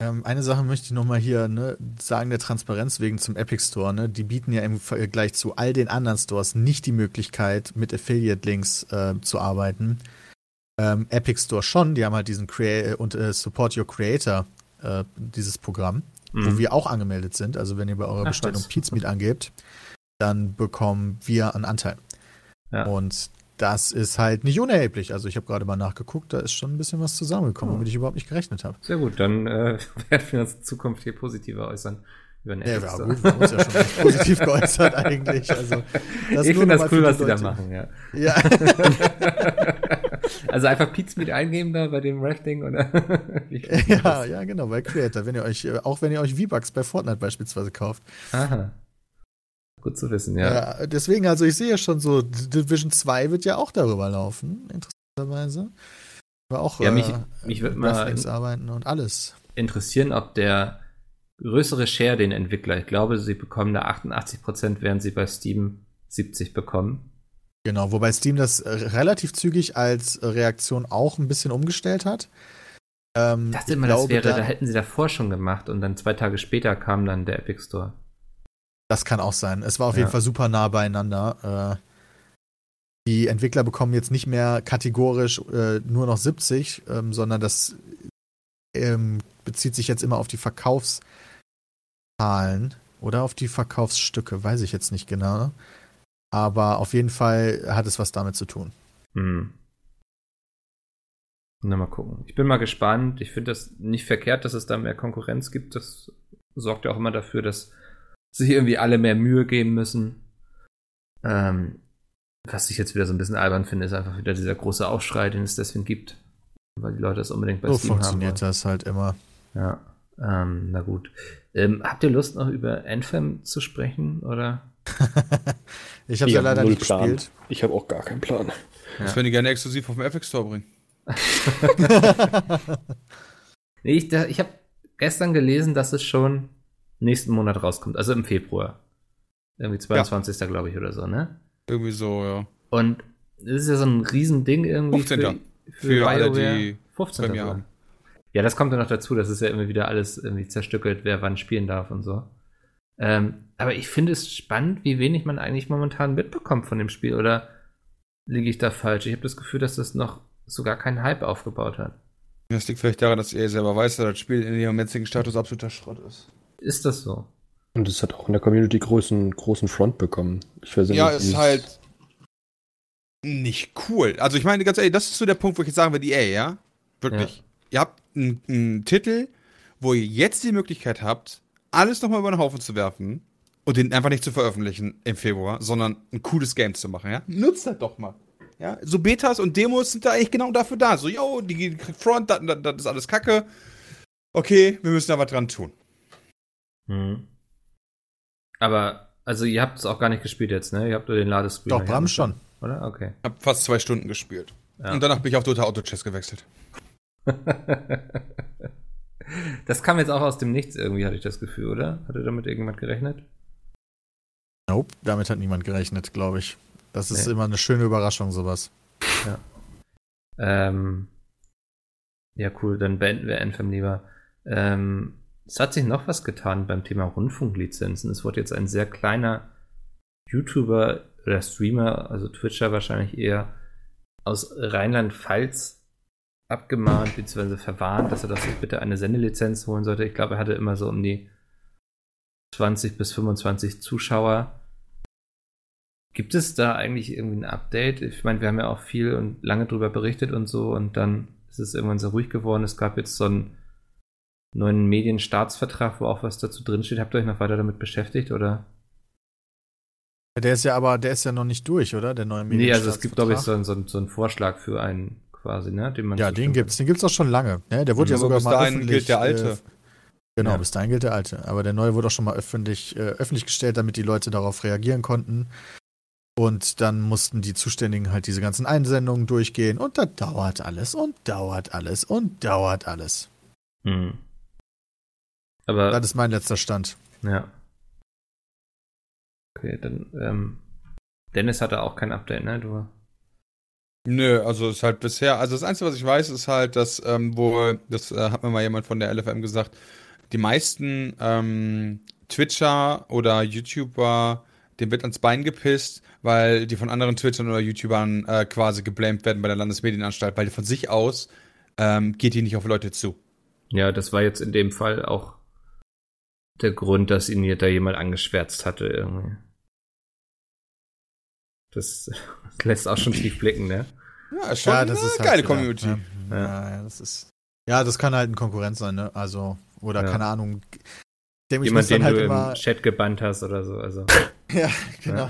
Ähm, eine Sache möchte ich noch mal hier ne, sagen, der Transparenz wegen zum Epic Store. Ne? Die bieten ja im Vergleich zu all den anderen Stores nicht die Möglichkeit, mit Affiliate-Links äh, zu arbeiten. Ähm, Epic Store schon, die haben halt diesen Crea und äh, Support Your Creator, äh, dieses Programm, wo Mhm. wir auch angemeldet sind. Also wenn ihr bei eurer Ach, Bestellung was. Pizmeet angebt, dann bekommen wir einen Anteil. Ja. Und das ist halt nicht unerheblich. Also ich habe gerade mal nachgeguckt, da ist schon ein bisschen was zusammengekommen, Oh. womit ich überhaupt nicht gerechnet habe. Sehr gut, dann äh, werden wir uns in Zukunft hier positiver äußern. Über den Ja, ja gut, wir haben uns ja schon positiv geäußert eigentlich. Also, das ich finde das cool, was die da machen, ja. Ja, also einfach Pizza mit eingeben da bei dem Rafting oder? Ja, ja, genau, bei Creator. Wenn ihr euch, äh, auch wenn ihr euch V-Bucks bei Fortnite beispielsweise kauft. Aha. Gut zu wissen, ja. Ja. deswegen, also ich sehe ja schon so, Division 2 wird ja auch darüber laufen, interessanterweise. Aber auch Ja, mich- äh, mich mit mal- Rafflings arbeiten und alles. Interessieren, ob der größere Share den Entwickler, ich glaube, sie bekommen da 88%, während sie bei Steam 70 bekommen. Genau, wobei Steam das äh, relativ zügig als Reaktion auch ein bisschen umgestellt hat. Ähm, Ich dachte immer, das glaube, wäre, da- da hätten sie davor schon gemacht und dann zwei Tage später kam dann der Epic Store. Das kann auch sein. Es war auf Ja. jeden Fall super nah beieinander. Äh, die Entwickler bekommen jetzt nicht mehr kategorisch äh, nur noch 70, ähm, sondern das ähm, bezieht sich jetzt immer auf die Verkaufszahlen oder auf die Verkaufsstücke, weiß ich jetzt nicht genau. Aber auf jeden Fall hat es was damit zu tun. Hm. Na, mal gucken. Ich bin mal gespannt. Ich finde das nicht verkehrt, dass es da mehr Konkurrenz gibt. Das sorgt ja auch immer dafür, dass sich irgendwie alle mehr Mühe geben müssen. Ähm, was ich jetzt wieder so ein bisschen albern finde, ist einfach wieder dieser große Aufschrei, den es deswegen gibt. Weil die Leute das unbedingt bei So Steam haben funktioniert das halt immer. Ja, ähm, na gut. Ähm, habt ihr Lust noch über Anthem zu sprechen? Oder? ich habe ja leider null nicht Plan. gespielt. Ich habe auch gar keinen Plan. Ja. Das würden die gerne exklusiv auf dem Epic Store bringen. Nee, ich, da- ich habe gestern gelesen, dass es schon nächsten Monat rauskommt, also im Februar. Irgendwie 22. glaube ich oder so, ne? Irgendwie so, ja. Und das ist ja so ein Riesending irgendwie 15. für, Für alle, BioWare. die 15. Premiere sogar. haben. Ja, das kommt dann noch dazu, das ist ja immer wieder alles irgendwie zerstückelt, wer wann spielen darf und so. Ähm, aber ich finde es spannend, wie wenig man eigentlich momentan mitbekommt von dem Spiel, oder liege ich da falsch? Ich habe das Gefühl, dass das noch sogar keinen Hype aufgebaut hat. Das liegt vielleicht daran, dass ihr selber weiß, dass das Spiel in ihrem jetzigen Status absoluter Schrott ist. Ist das so? Und es hat auch in der Community großen, großen Front bekommen. Ich weiß Ja, nicht, ist wie halt nicht cool. Also ich meine, ganz ehrlich, das ist so der Punkt, wo ich jetzt sagen würde, EA, ja? Wirklich. Ihr habt einen, einen Titel, wo ihr jetzt die Möglichkeit habt, alles nochmal über den Haufen zu werfen und den einfach nicht zu veröffentlichen im Februar, sondern ein cooles Game zu machen, ja? Nutzt das doch mal. Ja, so Betas und Demos sind da eigentlich genau dafür da. So, yo, die Front, das, das, das ist alles Kacke. Okay, wir müssen da was dran tun. Mhm. Aber, also ihr habt es auch gar nicht gespielt jetzt, ne? Ihr habt nur den Ladescreen. Doch, Bram schon. oder? Okay. Hab fast zwei Stunden gespielt. Ja. Und danach bin ich auf Dota Auto Chess gewechselt. das kam jetzt auch aus dem Nichts irgendwie, hatte ich das Gefühl, oder? Hatte damit irgendjemand gerechnet? Nope, damit hat niemand gerechnet, glaube ich. Das ist Nee. immer eine schöne Überraschung, sowas. Ähm, ja, cool, dann beenden wir Anthem lieber. Ähm, es hat sich noch was getan beim Thema Rundfunklizenzen. Es wurde jetzt ein sehr kleiner YouTuber oder Streamer, also Twitcher wahrscheinlich eher, aus Rheinland-Pfalz abgemahnt bzw. verwarnt, dass er das sich bitte eine Sendelizenz holen sollte. Ich glaube, er hatte immer so um die 20 bis 25 Zuschauer. Gibt es da eigentlich irgendwie ein Update? Ich meine, wir haben ja auch viel und lange drüber berichtet und so und dann ist es irgendwann sehr ruhig geworden. Es gab jetzt so einen neuen Medienstaatsvertrag, wo auch was dazu drinsteht. Habt ihr euch noch weiter damit beschäftigt oder? Der ist ja aber, der ist ja noch nicht durch, oder? Der neue Nee, also es gibt, glaube ich, so, Medienstaatsvertrag. einen- so, einen- so einen Vorschlag für einen quasi, ne? Den man Ja, den gibt's. Den gibt's auch schon lange. Ne? Der wurde ja Aber sogar bis mal dahin öffentlich. gilt der alte. Äh, genau, Ja. bis dahin gilt der alte. Aber der neue wurde auch schon mal öffentlich, äh, öffentlich gestellt, damit die Leute darauf reagieren konnten. Und dann mussten die Zuständigen halt diese ganzen Einsendungen durchgehen. Und da dauert alles und dauert alles und dauert alles. Hm. Aber Das ist mein letzter Stand. Ja. Okay, dann, ähm, Dennis hatte auch kein Update, ne? Du, Nö, also ist halt bisher, also das Einzige, was ich weiß, ist halt, dass ähm, wohl, das äh, hat mir mal jemand von der LFM gesagt, die meisten ähm, Twitcher oder YouTuber, dem wird ans Bein gepisst, weil die von anderen Twitchern oder YouTubern äh, quasi geblamed werden bei der Landesmedienanstalt, weil die von sich aus ähm, geht die nicht auf Leute zu. ja, das war jetzt in dem Fall auch der Grund, dass ihn hier da jemand angeschwärzt hatte irgendwie. Das, das lässt auch schon tief blicken, ne? Ja, schon ja, eine das ist halt geile wieder, Community. Ne? Ja. ja, das ist. Ja, das kann halt ein Konkurrent sein, ne? Also, oder Ja. keine Ahnung. Dem ich Jemand, den halt du immer. im Chat gebannt hast oder so. Also, Ja, genau.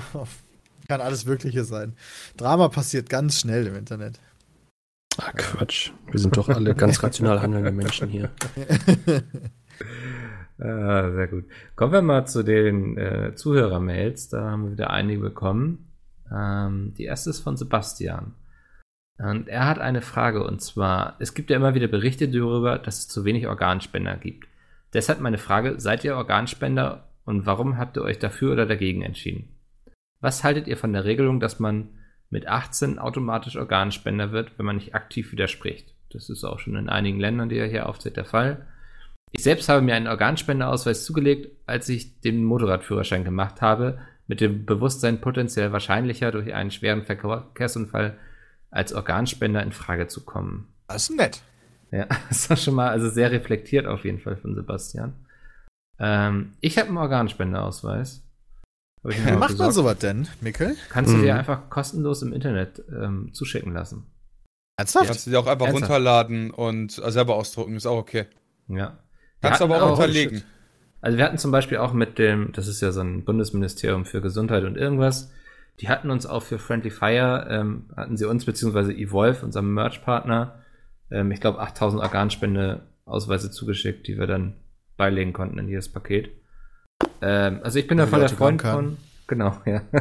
Kann alles Mögliche sein. Drama passiert ganz schnell im Internet. Ah, Quatsch. Wir sind doch alle ganz rational handelnde Menschen hier. ah, sehr gut. Kommen wir mal zu den äh, Zuhörermails. Da haben wir wieder einige bekommen. Ähm, die erste ist von Sebastian. Und er hat eine Frage und zwar, es gibt ja immer wieder Berichte darüber, dass es zu wenig Organspender gibt. Deshalb meine Frage, seid ihr Organspender und warum habt ihr euch dafür oder dagegen entschieden? Was haltet ihr von der Regelung, dass man mit 18 automatisch Organspender wird, wenn man nicht aktiv widerspricht? Das ist auch schon in einigen Ländern, die er hier aufzählt, der Fall. Ich selbst habe mir einen Organspenderausweis zugelegt, als ich den Motorradführerschein gemacht habe, mit dem Bewusstsein potenziell wahrscheinlicher durch einen schweren Verkehrsunfall als Organspender in Frage zu kommen. Das ist nett. Ja, das war schon mal also sehr reflektiert auf jeden Fall von Sebastian. Ähm, ich habe einen Organspenderausweis. Hab ich mir Wie macht man besorgt. sowas denn, Mikkel? Kannst du Mhm. dir einfach kostenlos im Internet ähm, zuschicken lassen. Ernsthaft? Kannst du dir auch einfach Ernsthaft? runterladen und äh, selber ausdrucken, ist auch okay. Ja. Kannst du aber auch unterlegen. Also wir hatten zum Beispiel auch mit dem, das ist ja so ein Bundesministerium für Gesundheit und irgendwas, die hatten uns auch für Friendly Fire, ähm, hatten sie uns beziehungsweise Evolve, unserem Merch-Partner, ähm, ich glaube 8000 Organspende-Ausweise zugeschickt, die wir dann beilegen konnten in jedes Paket. Ähm, also ich bin da voll der Freund von, genau, ja.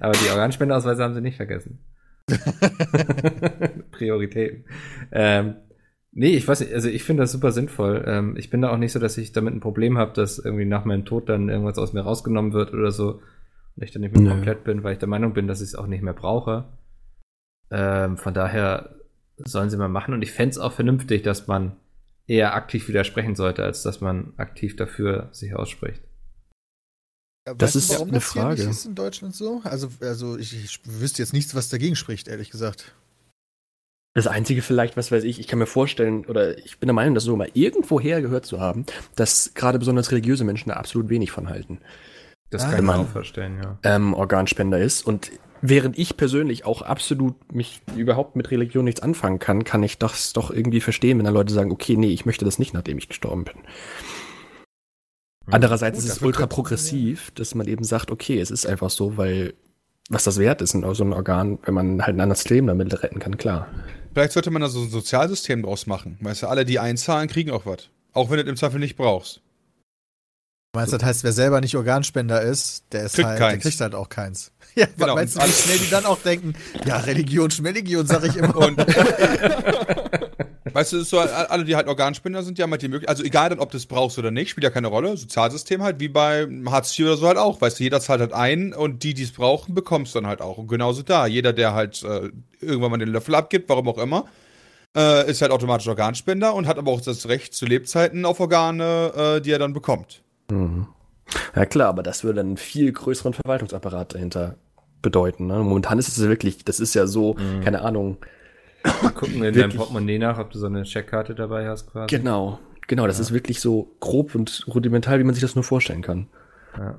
Aber die Organspendeausweise haben sie nicht vergessen. Prioritäten. Ähm, nee, ich weiß nicht, also ich finde das super sinnvoll. Ähm, ich bin da auch nicht so, dass ich damit ein Problem habe, dass irgendwie nach meinem Tod dann irgendwas aus mir rausgenommen wird oder so und ich dann nicht mehr Nö. komplett bin, weil ich der Meinung bin, dass ich es auch nicht mehr brauche. Ähm, von daher sollen sie mal machen und ich fände es auch vernünftig, dass man eher aktiv widersprechen sollte, als dass man aktiv dafür sich ausspricht. Das ist eine hier Frage. nicht ist in Deutschland so? Also, also ich, ich wüsste jetzt nichts, was dagegen spricht, ehrlich gesagt. Das Einzige vielleicht, was weiß ich, ich kann mir vorstellen, oder ich bin der Meinung, das so mal irgendwoher gehört zu haben, dass gerade besonders religiöse Menschen da absolut wenig von halten. Das Ah, kann mir genau. auch verstehen, ja. ähm, Organspender ist. Und während ich persönlich auch absolut mich überhaupt mit Religion nichts anfangen kann, kann ich das doch irgendwie verstehen, wenn da Leute sagen, okay, nee, ich möchte das nicht, nachdem ich gestorben bin. Andererseits Gut, ist es ultra man progressiv, dass man eben sagt, okay, es ist einfach so, weil was das wert ist, so ein Organ, wenn man halt ein anderes Leben damit retten kann, klar. Vielleicht sollte man da so ein Sozialsystem draus machen. Weißt du, alle, die einzahlen, kriegen auch was. Auch wenn du es im Zweifel nicht brauchst. Meinst du, das heißt, wer selber nicht Organspender ist, der ist Kriegt halt, der kriegt halt auch keins. Ja, Genau, meinst du, wie schnell die dann auch denken, ja, Religion, Schmelligion, sag ich immer. Und weißt du, es ist so, alle, die halt Organspender sind, die haben halt die Möglichkeit, also egal dann, ob du es brauchst oder nicht, spielt ja keine Rolle. Sozialsystem halt, wie bei Hartz IV oder so halt auch. Weißt du, jeder zahlt halt ein und die, die es brauchen, bekommst dann halt auch. Und genauso da. Jeder, der halt äh, irgendwann mal den Löffel abgibt, warum auch immer, äh, ist halt automatisch Organspender und hat aber auch das Recht zu Lebzeiten auf Organe, äh, die er dann bekommt. Mhm. Ja klar, aber das würde einen viel größeren Verwaltungsapparat dahinter bedeuten. Ne? Momentan ist es ja wirklich, das ist ja so, keine Ahnung. Gucken in deinem? Portemonnaie nach, ob du so eine Checkkarte dabei hast quasi. Genau, genau, das ist wirklich so grob und rudimental, wie man sich das nur vorstellen kann. Ja.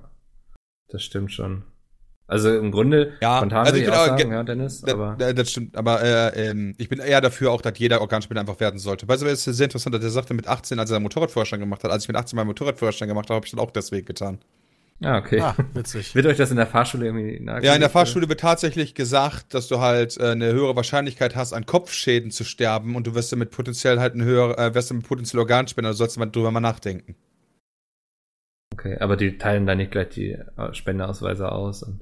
Das stimmt schon. Also im Grunde, Ja, spontan also würde ich bin auch sagen, ge- ja, Dennis, Da, aber da, das stimmt, aber äh, ähm, ich bin eher dafür auch, dass jeder Organspender einfach werden sollte. Weißt du, es ist sehr interessant, dass er sagte, mit 18, als er seinen Motorradführerschein gemacht hat, als ich mit 18 meinen Motorradführerschein gemacht habe, habe ich das auch deswegen getan. Ah, okay. Ah, witzig. Wird euch das in der Fahrschule irgendwie nahegelegt? Ja, in der Fahrschule wird tatsächlich gesagt, dass du halt äh, eine höhere Wahrscheinlichkeit hast, an Kopfschäden zu sterben und du wirst damit potenziell halt ein höher, äh, wirst damit potenziell Organspender, du sollst mal drüber mal nachdenken. Okay, aber die teilen da nicht gleich die äh, Spendeausweise aus. Und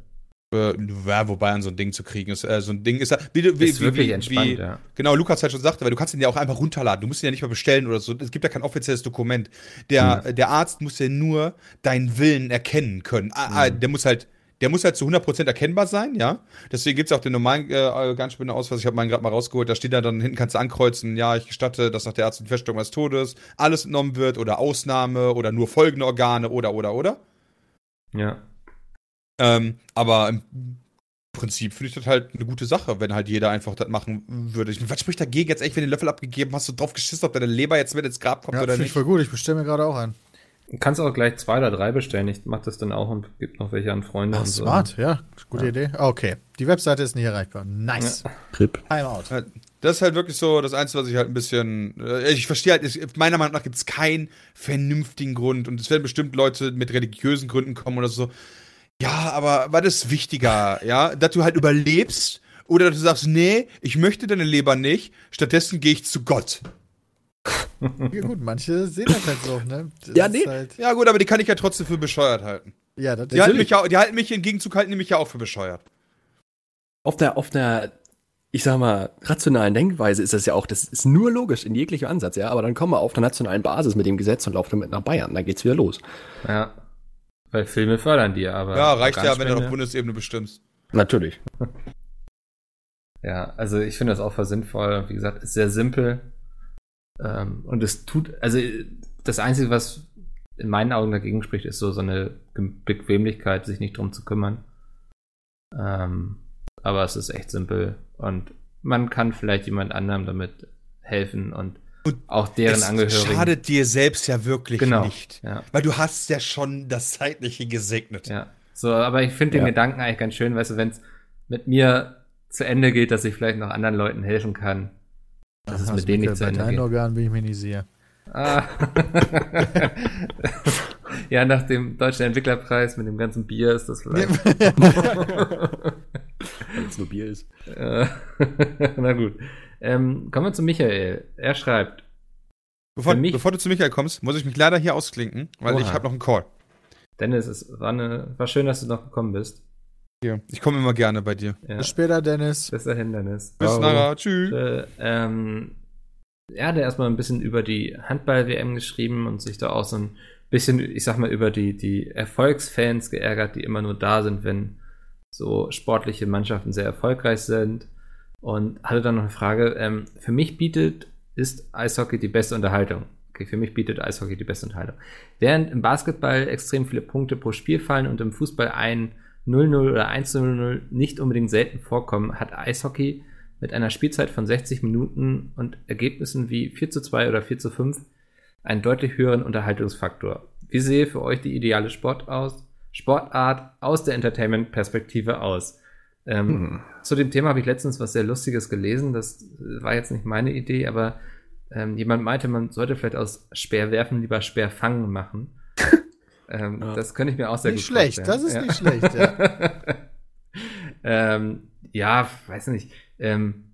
ja, wobei an so ein Ding zu kriegen ist, äh, so ein Ding ist, ja- wie, wie, ist wie, wirklich wie, entspannt, wie, ja. Genau, Lukas halt schon sagte, weil du kannst ihn ja auch einfach runterladen. Du musst ihn ja nicht mal bestellen oder so. Es gibt ja kein offizielles Dokument. Der, der Arzt muss ja nur deinen Willen erkennen können. Ah, ah, der muss halt, der muss halt zu 100% erkennbar sein, ja. Deswegen gibt es auch den normalen äh, Organspenderausweis. Ich habe meinen gerade mal rausgeholt. Da steht da dann hinten, kannst du ankreuzen, ja, ich gestatte, dass nach der Arzt die Feststellung des Todes alles entnommen wird oder Ausnahme oder nur folgende Organe oder, oder, oder. Ja. Ähm, aber im Prinzip finde ich das halt eine gute Sache, wenn halt jeder einfach das machen würde. Ich, was spricht dagegen jetzt echt, wenn du den Löffel abgegeben hast, du drauf geschissen, ob deine Leber jetzt mit ins Grab kommt Ja, oder finde ich nicht? voll gut. Ich bestelle mir gerade auch einen. Du kannst auch gleich zwei oder drei bestellen. Ich mach das dann auch und gebe noch welche an Freunde Ach, und so. smart, ja. Gute Ja. Idee. Okay, die Webseite ist nicht erreichbar. Nice. Rip. Time out. Ja, Das ist halt wirklich so das Einzige, was ich halt ein bisschen. Äh, ich verstehe halt, ich, meiner Meinung nach gibt es keinen vernünftigen Grund und es werden bestimmt Leute mit religiösen Gründen kommen oder so. Ja, aber was ist wichtiger, ja? Dass du halt überlebst oder dass du sagst, nee, ich möchte deine Leber nicht, stattdessen gehe ich zu Gott. Ja, gut, manche sehen das halt so, ne? Das Ja, nee. Halt, Ja, gut, aber die kann ich ja trotzdem für bescheuert halten. ja, das Die halten, mich ja, die halten mich im Gegenzug halten die mich ja auch für bescheuert. Auf der, auf der, ich sag mal, rationalen Denkweise ist das ja auch, das ist nur logisch in jeglicher Ansatz, ja. Aber dann kommen wir auf der nationalen Basis mit dem Gesetz und laufen damit nach Bayern. Da geht's wieder los. Ja. Weil Filme fördern die, aber. Ja, reicht ja, wenn du auf Bundesebene bestimmst. Natürlich. Ja, also ich finde das auch voll sinnvoll. Wie gesagt, ist sehr simpel. Ähm, und es tut, also das Einzige, was in meinen Augen dagegen spricht, ist so, so eine Bequemlichkeit, sich nicht drum zu kümmern. Ähm, aber es ist echt simpel und man kann vielleicht jemand anderem damit helfen und, Und auch deren es Angehörigen. schadet dir selbst ja wirklich Genau. nicht. Ja. Weil du hast ja schon das Zeitliche gesegnet. Ja, so, aber ich finde den Ja. Gedanken eigentlich ganz schön, weißt du, wenn es mit mir zu Ende geht, dass ich vielleicht noch anderen Leuten helfen kann. Dass es Also mit denen nicht zu bei Ende deinen geht. Organen bin ich mir nicht sicher. Ah. ja, nach dem Deutschen Entwicklerpreis mit dem ganzen Bier ist das vielleicht. Wenn es nur Bier ist. Äh, Na gut. Ähm, kommen wir zu Michael. Er schreibt, Bevor, bevor du zu Michael kommst, muss ich mich leider hier ausklinken, weil Oha. ich habe noch einen Call. Dennis, es war, eine, war schön, dass du noch gekommen bist. Hier. Ich komme immer gerne bei dir. Ja. Bis später, Dennis. Bis dahin, Dennis. Bis Ciao. nachher. Tschüss. Äh, ähm, er hat erstmal ein bisschen über die Handball-WM geschrieben und sich da auch so ein bisschen, ich sag mal, über die, die Erfolgsfans geärgert, die immer nur da sind, wenn so sportliche Mannschaften sehr erfolgreich sind. Und hatte dann noch eine Frage. Ähm, für mich bietet, ist Eishockey die beste Unterhaltung. Okay, für mich bietet Eishockey die beste Unterhaltung. Während im Basketball extrem viele Punkte pro Spiel fallen und im Fußball ein 0-0 oder 1-0 nicht unbedingt selten vorkommen, hat Eishockey mit einer Spielzeit von 60 Minuten und Ergebnissen wie 4 zu 2 oder 4 zu 5 einen deutlich höheren Unterhaltungsfaktor. Wie sehe für euch die ideale Sport aus, Sportart aus der Entertainment-Perspektive aus? Ähm, Hm. Zu dem Thema habe ich letztens was sehr Lustiges gelesen. Das äh, war jetzt nicht meine Idee, aber ähm, jemand meinte, man sollte vielleicht aus Speerwerfen lieber Speerfangen machen. ähm, Ja. Das könnte ich mir auch sehr Nicht gut schlecht, vorstellen. das ist Ja. nicht schlecht, ja. ähm, ja, weiß nicht. Ähm,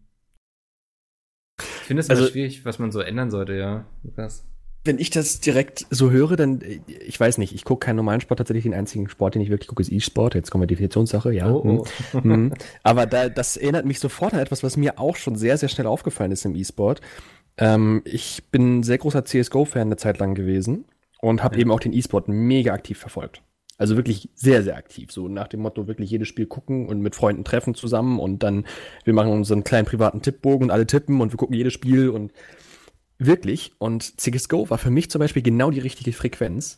ich finde es Also- schwierig, was man so ändern sollte, ja, Lukas. Wenn ich das direkt so höre, dann, äh, ich weiß nicht, ich gucke keinen normalen Sport, tatsächlich den einzigen Sport, den ich wirklich gucke, ist E-Sport. Jetzt kommen wir Definitionssache, ja. Oh, oh. Mhm. Aber da, das erinnert mich sofort an etwas, was mir auch schon sehr, sehr schnell aufgefallen ist im E-Sport. Ähm, ich bin ein sehr großer CSGO-Fan eine Zeit lang gewesen und habe Ja. eben auch den E-Sport mega aktiv verfolgt. Also wirklich sehr, sehr aktiv. So nach dem Motto, wirklich jedes Spiel gucken und mit Freunden treffen zusammen und dann, wir machen unseren kleinen privaten Tippbogen und alle tippen und wir gucken jedes Spiel und wirklich. Und CSGO war für mich zum Beispiel genau die richtige Frequenz,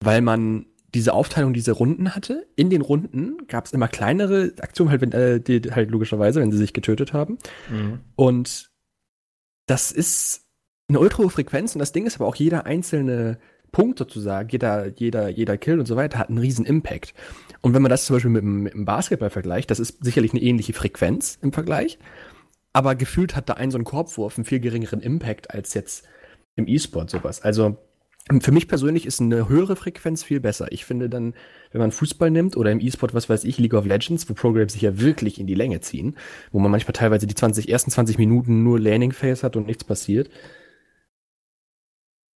weil man diese Aufteilung, diese Runden hatte. In den Runden gab es immer kleinere Aktionen, halt, wenn, äh, die, halt logischerweise, wenn sie sich getötet haben. Mhm. Und das ist eine ultra hohe Frequenz und das Ding ist aber auch jeder einzelne Punkt sozusagen, jeder, jeder, jeder Kill und so weiter hat einen riesen Impact. Und wenn man das zum Beispiel mit, mit dem Basketball vergleicht, das ist sicherlich eine ähnliche Frequenz im Vergleich, aber gefühlt hat da ein so ein Korbwurf einen viel geringeren Impact als jetzt im E-Sport sowas. Also für mich persönlich ist eine höhere Frequenz viel besser. Ich finde dann, wenn man Fußball nimmt oder im E-Sport, was weiß ich, League of Legends, wo Programs sich ja wirklich in die Länge ziehen, wo man manchmal teilweise die 20, ersten 20 Minuten nur Landing Phase hat und nichts passiert.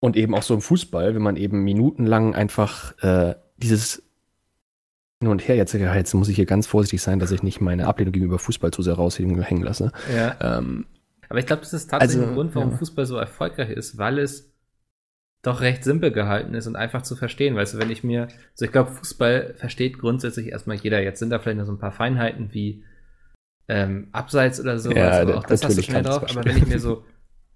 Und eben auch so im Fußball, wenn man eben minutenlang einfach äh, dieses hin und her, jetzt, jetzt muss ich hier ganz vorsichtig sein, dass ich nicht meine Ablehnung gegenüber Fußball zu sehr raushängen lasse. Ja. Ähm, Aber ich glaube, das ist tatsächlich Also, ein Grund, warum ja. Fußball so erfolgreich ist, weil es doch recht simpel gehalten ist und einfach zu verstehen. Weißt du, wenn ich mir, also ich glaube, Fußball versteht grundsätzlich erstmal jeder. Jetzt sind da vielleicht noch so ein paar Feinheiten wie ähm, Abseits oder so. Ja, also auch das hast du schnell drauf. Aber wenn ich mir so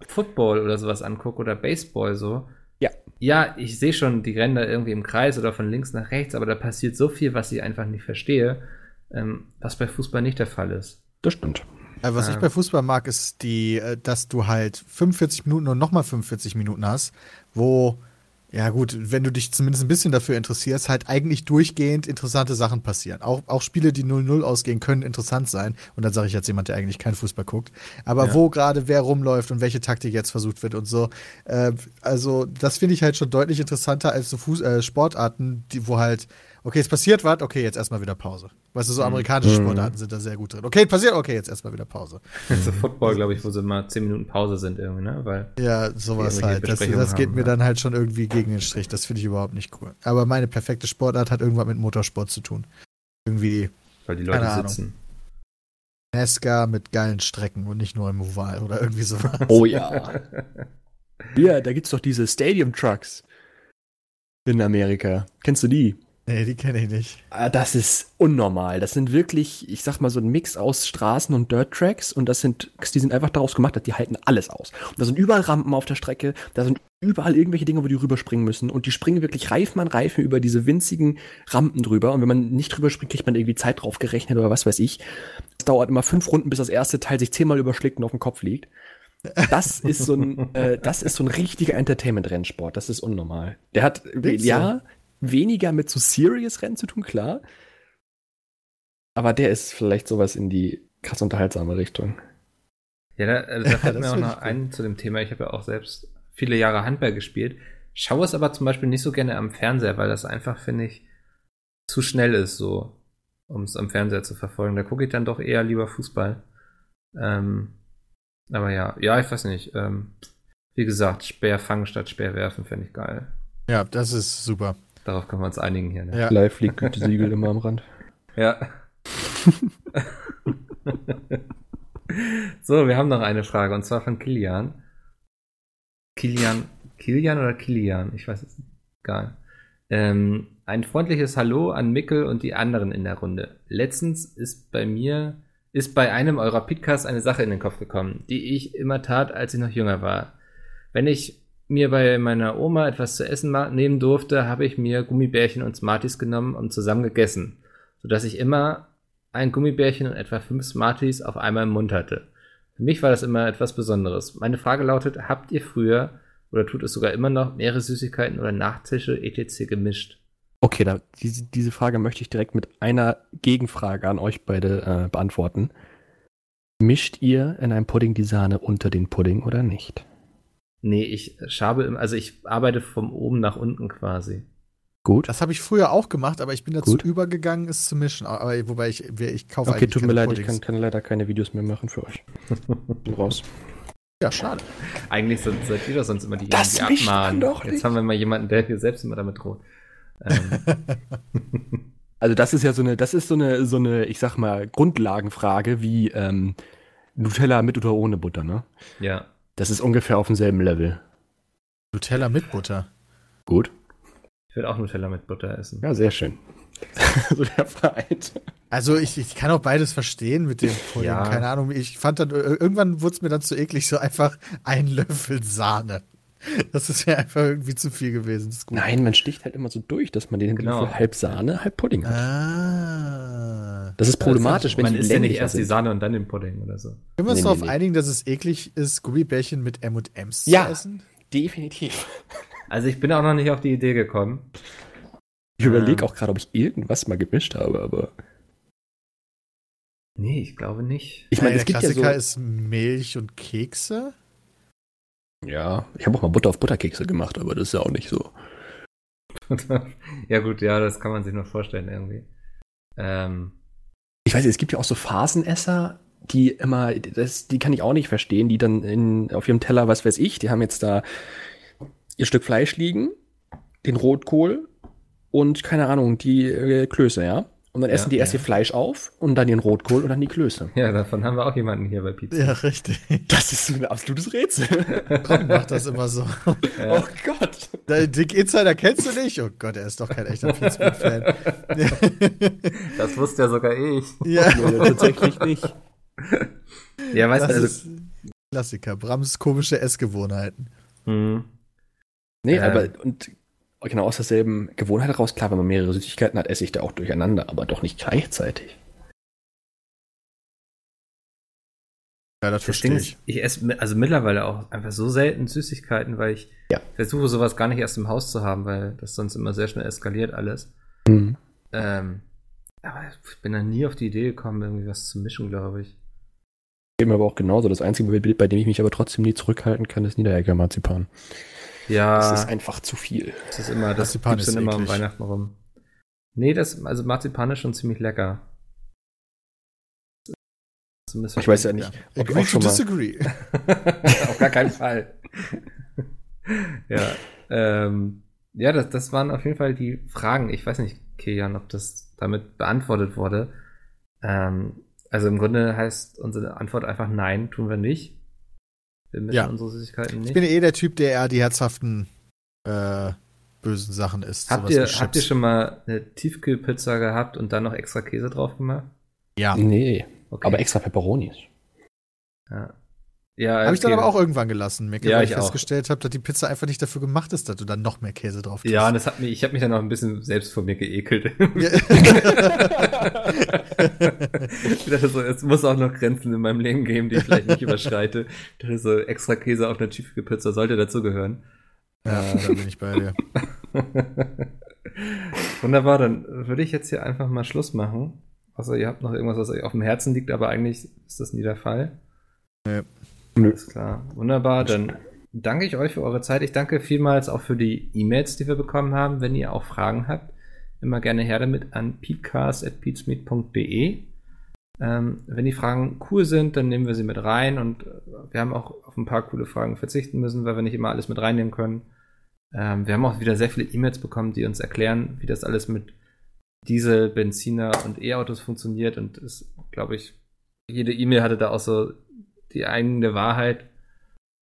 Football oder sowas angucke oder Baseball so, Ja. ja, ich sehe schon, die rennen da irgendwie im Kreis oder von links nach rechts, aber da passiert so viel, was ich einfach nicht verstehe, ähm, was bei Fußball nicht der Fall ist. das stimmt. Äh, was ich bei Fußball mag, ist die, äh, dass du halt 45 Minuten und nochmal 45 Minuten hast, wo, ja gut, wenn du dich zumindest ein bisschen dafür interessierst, halt eigentlich durchgehend interessante Sachen passieren. Auch, auch Spiele, die 0-0 ausgehen, können interessant sein. Und dann sage ich jetzt jemand, der eigentlich keinen Fußball guckt. Aber Ja. wo gerade wer rumläuft und welche Taktik jetzt versucht wird und so. Äh, also, das finde ich halt schon deutlich interessanter als so Fuß äh, Sportarten, die, wo halt, okay, es passiert was, okay, jetzt erstmal wieder Pause. Weißt du, so amerikanische Mhm. Sportarten sind da sehr gut drin. Okay, passiert, okay, jetzt erstmal wieder Pause. So Football, glaube ich, wo sie mal 10 Minuten Pause sind irgendwie, ne? Weil Ja, sowas halt. Das, das geht haben, mir ja. dann halt schon irgendwie gegen den Strich. Das finde ich überhaupt nicht cool. Aber meine perfekte Sportart hat irgendwas mit Motorsport zu tun. Irgendwie weil die Leute sitzen. NASCAR mit geilen Strecken und nicht nur im Oval oder irgendwie sowas. Oh ja. ja, da gibt's doch diese Stadium Trucks in Amerika. Kennst du die? Nee, die kenne ich nicht. Ah, Das ist unnormal. Das sind wirklich, ich sag mal, so ein Mix aus Straßen und Dirt Tracks und das sind, die sind einfach daraus gemacht, dass die halten alles aus. Und da sind überall Rampen auf der Strecke, da sind überall irgendwelche Dinge, wo die rüberspringen müssen und die springen wirklich Reifen an Reifen über diese winzigen Rampen drüber und wenn man nicht drüber springt, kriegt man irgendwie Zeit drauf gerechnet oder was weiß ich. Es dauert immer fünf Runden, bis das erste Teil sich zehnmal überschlägt und auf dem Kopf liegt. Das ist so ein, äh, das ist so ein richtiger Entertainment-Rennsport. Das ist unnormal. Der hat, du? ja, weniger mit so Serious-Rennen zu tun, klar. Aber der ist vielleicht sowas in die krass unterhaltsame Richtung. Ja, da, also da fällt mir auch noch ein zu dem Thema. Ich habe ja auch selbst viele Jahre Handball gespielt. Schaue es aber zum Beispiel nicht so gerne am Fernseher, weil das einfach, finde ich, zu schnell ist, so, um es am Fernseher zu verfolgen. Da gucke ich dann doch eher lieber Fußball. Ähm, aber ja, ja, ich weiß nicht. Ähm, wie gesagt, Speer fangen statt Speer werfen fände ich geil. Ja, das ist super. Darauf können wir uns einigen hier. Ne? Ja. Live liegt Gütesiegel immer am Rand. Ja. so, wir haben noch eine Frage und zwar von Kilian. Kilian, Kilian oder Kilian? Ich weiß es nicht. Egal. Ähm, ein freundliches Hallo an Mickel und die anderen in der Runde. Letztens ist bei mir, ist bei einem eurer Podcasts eine Sache in den Kopf gekommen, die ich immer tat, als ich noch jünger war. Wenn ich mir bei meiner Oma etwas zu essen nehmen durfte, habe ich mir Gummibärchen und Smarties genommen und zusammen gegessen, sodass ich immer ein Gummibärchen und etwa fünf Smarties auf einmal im Mund hatte. Für mich war das immer etwas Besonderes. Meine Frage lautet, habt ihr früher oder tut es sogar immer noch mehrere Süßigkeiten oder Nachtische etc. gemischt? Okay, da, diese, diese Frage möchte ich direkt mit einer Gegenfrage an euch beide äh, beantworten. Mischt ihr in einem Pudding die Sahne unter den Pudding oder nicht? Nee, ich schabe also ich arbeite vom oben nach unten quasi. Gut. Das habe ich früher auch gemacht, aber ich bin dazu Gut. übergegangen, es zu mischen. Aber wobei ich, ich kaufe Okay, tut mir leid, ich Puddings. kann, kann leider keine Videos mehr machen für euch. Bin raus. Ja, schade. Eigentlich sind, seid ihr doch sonst immer die, Das die man doch Jetzt nicht. haben wir mal jemanden, der hier selbst immer damit droht. Ähm, Also das ist ja so eine, das ist so eine, so eine, ich sag mal, Grundlagenfrage wie ähm, Nutella mit oder ohne Butter, ne? ja. Das ist ungefähr auf demselben Level. Nutella mit Butter. Gut. Ich würde auch Nutella mit Butter essen. Ja, sehr schön. so der Feind. Also ich, ich kann auch beides verstehen mit dem Pudding. Ja. Keine Ahnung, ich fand dann, ir- irgendwann wurde es mir dann zu eklig, so einfach ein Löffel Sahne. Das ist ja einfach irgendwie zu viel gewesen. Das ist gut. Nein, man sticht halt immer so durch, dass man den Genau. Löffel halb Sahne, halb Pudding hat. Ah. Das ist problematisch, wenn Man die isst ja nicht erst die. Sahne und dann den Pudding oder so. Können wir uns Nee, darauf nee, nee. einigen, dass es eklig ist, Gummibärchen mit M&M's Ja. zu essen? Definitiv. Also ich bin auch noch nicht auf die Idee gekommen. Ich überlege Ähm. auch gerade, ob ich irgendwas mal gemischt habe, aber Nee, ich glaube nicht. ich meine, der gibt ja Klassiker so. ist Milch und Kekse. Ja, ich habe auch mal Butter auf Butterkekse gemacht, aber das ist ja auch nicht so. ja gut, ja, das kann man sich noch vorstellen irgendwie. Ähm, Ich weiß nicht, es gibt ja auch so Phasenesser, die immer, das, die kann ich auch nicht verstehen, die dann in, auf ihrem Teller, was weiß ich, die haben jetzt da ihr Stück Fleisch liegen, den Rotkohl und keine Ahnung, die äh, Klöße, ja. Und dann essen Ja, die erst ja. ihr Fleisch auf und dann den Rotkohl und dann die Klöße. ja, davon haben wir auch jemanden hier bei Pizza. Ja, richtig. Das ist so ein absolutes Rätsel. Ron macht das immer so. Ja. Oh Gott. Den Dick Insider kennst du nicht? Oh Gott, er ist doch kein echter Pizza-Fan. Das wusste ja sogar ich. ja, tatsächlich nicht. Ja, weißt das du, also, ist Klassiker. Brams komische Essgewohnheiten. hm, Nee, Ähm. aber und genau aus derselben Gewohnheit heraus, klar, wenn man mehrere Süßigkeiten hat, esse ich da auch durcheinander, aber doch nicht gleichzeitig. Ja, das das Ding verstehe ist, ich. ich esse also mittlerweile auch einfach so selten Süßigkeiten, weil ich Ja. versuche sowas gar nicht erst im Haus zu haben, weil das sonst immer sehr schnell eskaliert alles. Mhm. Ähm, aber ich bin da nie auf die Idee gekommen, irgendwie was zu mischen, glaube ich. Geht mir aber auch genauso. Das einzige Bild, bei dem ich mich aber trotzdem nie zurückhalten kann, ist Niederegger Marzipan. Ja, Das ist einfach zu viel. das ist immer, das Marzipan gibt's ist dann immer um. Weihnachten rum. Nee, das, also Marzipan ist schon ziemlich lecker. Zumindest Ich weiß ja nicht, Ja. ob ich Agree auch to disagree. Auf gar keinen Fall. ja, ähm, ja, das, das waren auf jeden Fall die Fragen. Ich weiß nicht, Kilian, ob das damit beantwortet wurde. Ähm, also im Grunde heißt unsere Antwort einfach nein, tun wir nicht. Wir mischen Ja. unsere Süßigkeiten Ich nicht. bin eh der Typ, der eher die herzhaften, äh, bösen Sachen isst. habt, sowas ihr, wie habt ihr schon mal eine Tiefkühlpizza gehabt und dann noch extra Käse drauf gemacht? Ja. nee, Okay. aber extra Peperonis. Ja, ja Habe ich dann aber auch irgendwann gelassen, Mecke, Ja, weil ich ich festgestellt habe, dass die Pizza einfach nicht dafür gemacht ist, dass du dann noch mehr Käse drauf tust. Ja, und das hat mich, ich habe mich dann auch ein bisschen selbst vor mir geekelt. Ich dachte so, es muss auch noch Grenzen in meinem Leben geben, die ich vielleicht nicht überschreite. Ich dachte so, extra Käse auf einer Tiefkühlpizza sollte dazugehören. ja, da bin ich bei dir. Wunderbar, dann würde ich jetzt hier einfach mal Schluss machen. Außer ihr habt noch irgendwas, was euch auf dem Herzen liegt, aber eigentlich ist das nie der Fall. Nee. Nö. Alles klar. Wunderbar, dann danke ich euch für eure Zeit. Ich danke vielmals auch für die E-Mails, die wir bekommen haben. Wenn ihr auch Fragen habt, immer gerne her damit an peatcast.peatsmeet.de. Ähm, wenn die Fragen cool sind, dann nehmen wir sie mit rein und äh, wir haben auch auf ein paar coole Fragen verzichten müssen, weil wir nicht immer alles mit reinnehmen können. Ähm, wir haben auch wieder sehr viele E-Mails bekommen, die uns erklären, wie das alles mit Diesel, Benziner und E-Autos funktioniert und ist, glaube ich, jede E-Mail hatte da auch so die eigene Wahrheit.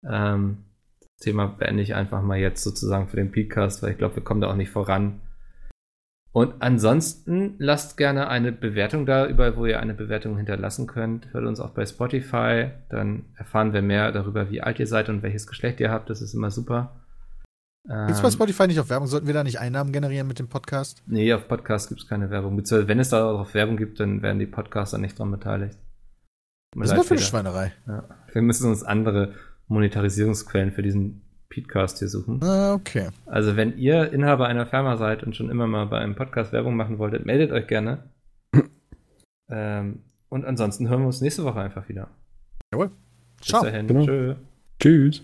Ähm, das Thema beende ich einfach mal jetzt sozusagen für den Podcast, weil ich glaube, wir kommen da auch nicht voran. Und ansonsten lasst gerne eine Bewertung da, überall wo ihr eine Bewertung hinterlassen könnt. Hört uns auch bei Spotify, dann erfahren wir mehr darüber, wie alt ihr seid und welches Geschlecht ihr habt. Das ist immer super. Gibt's bei Ähm, Spotify nicht auf Werbung? Sollten wir da nicht Einnahmen generieren mit dem Podcast? Nee, auf Podcast gibt es keine Werbung. Beziehungsweise wenn es darauf Werbung gibt, dann werden die Podcaster nicht dran beteiligt. Was ist das für eine. Schweinerei? Ja. Wir müssen uns andere Monetarisierungsquellen für diesen Podcast hier suchen. Ah, okay. Also wenn ihr Inhaber einer Firma seid und schon immer mal bei einem Podcast Werbung machen wolltet, meldet euch gerne. ähm, und ansonsten hören wir uns nächste Woche einfach wieder. Jawohl. Bis Ciao. dahin. Genau. Tschö. Tschüss.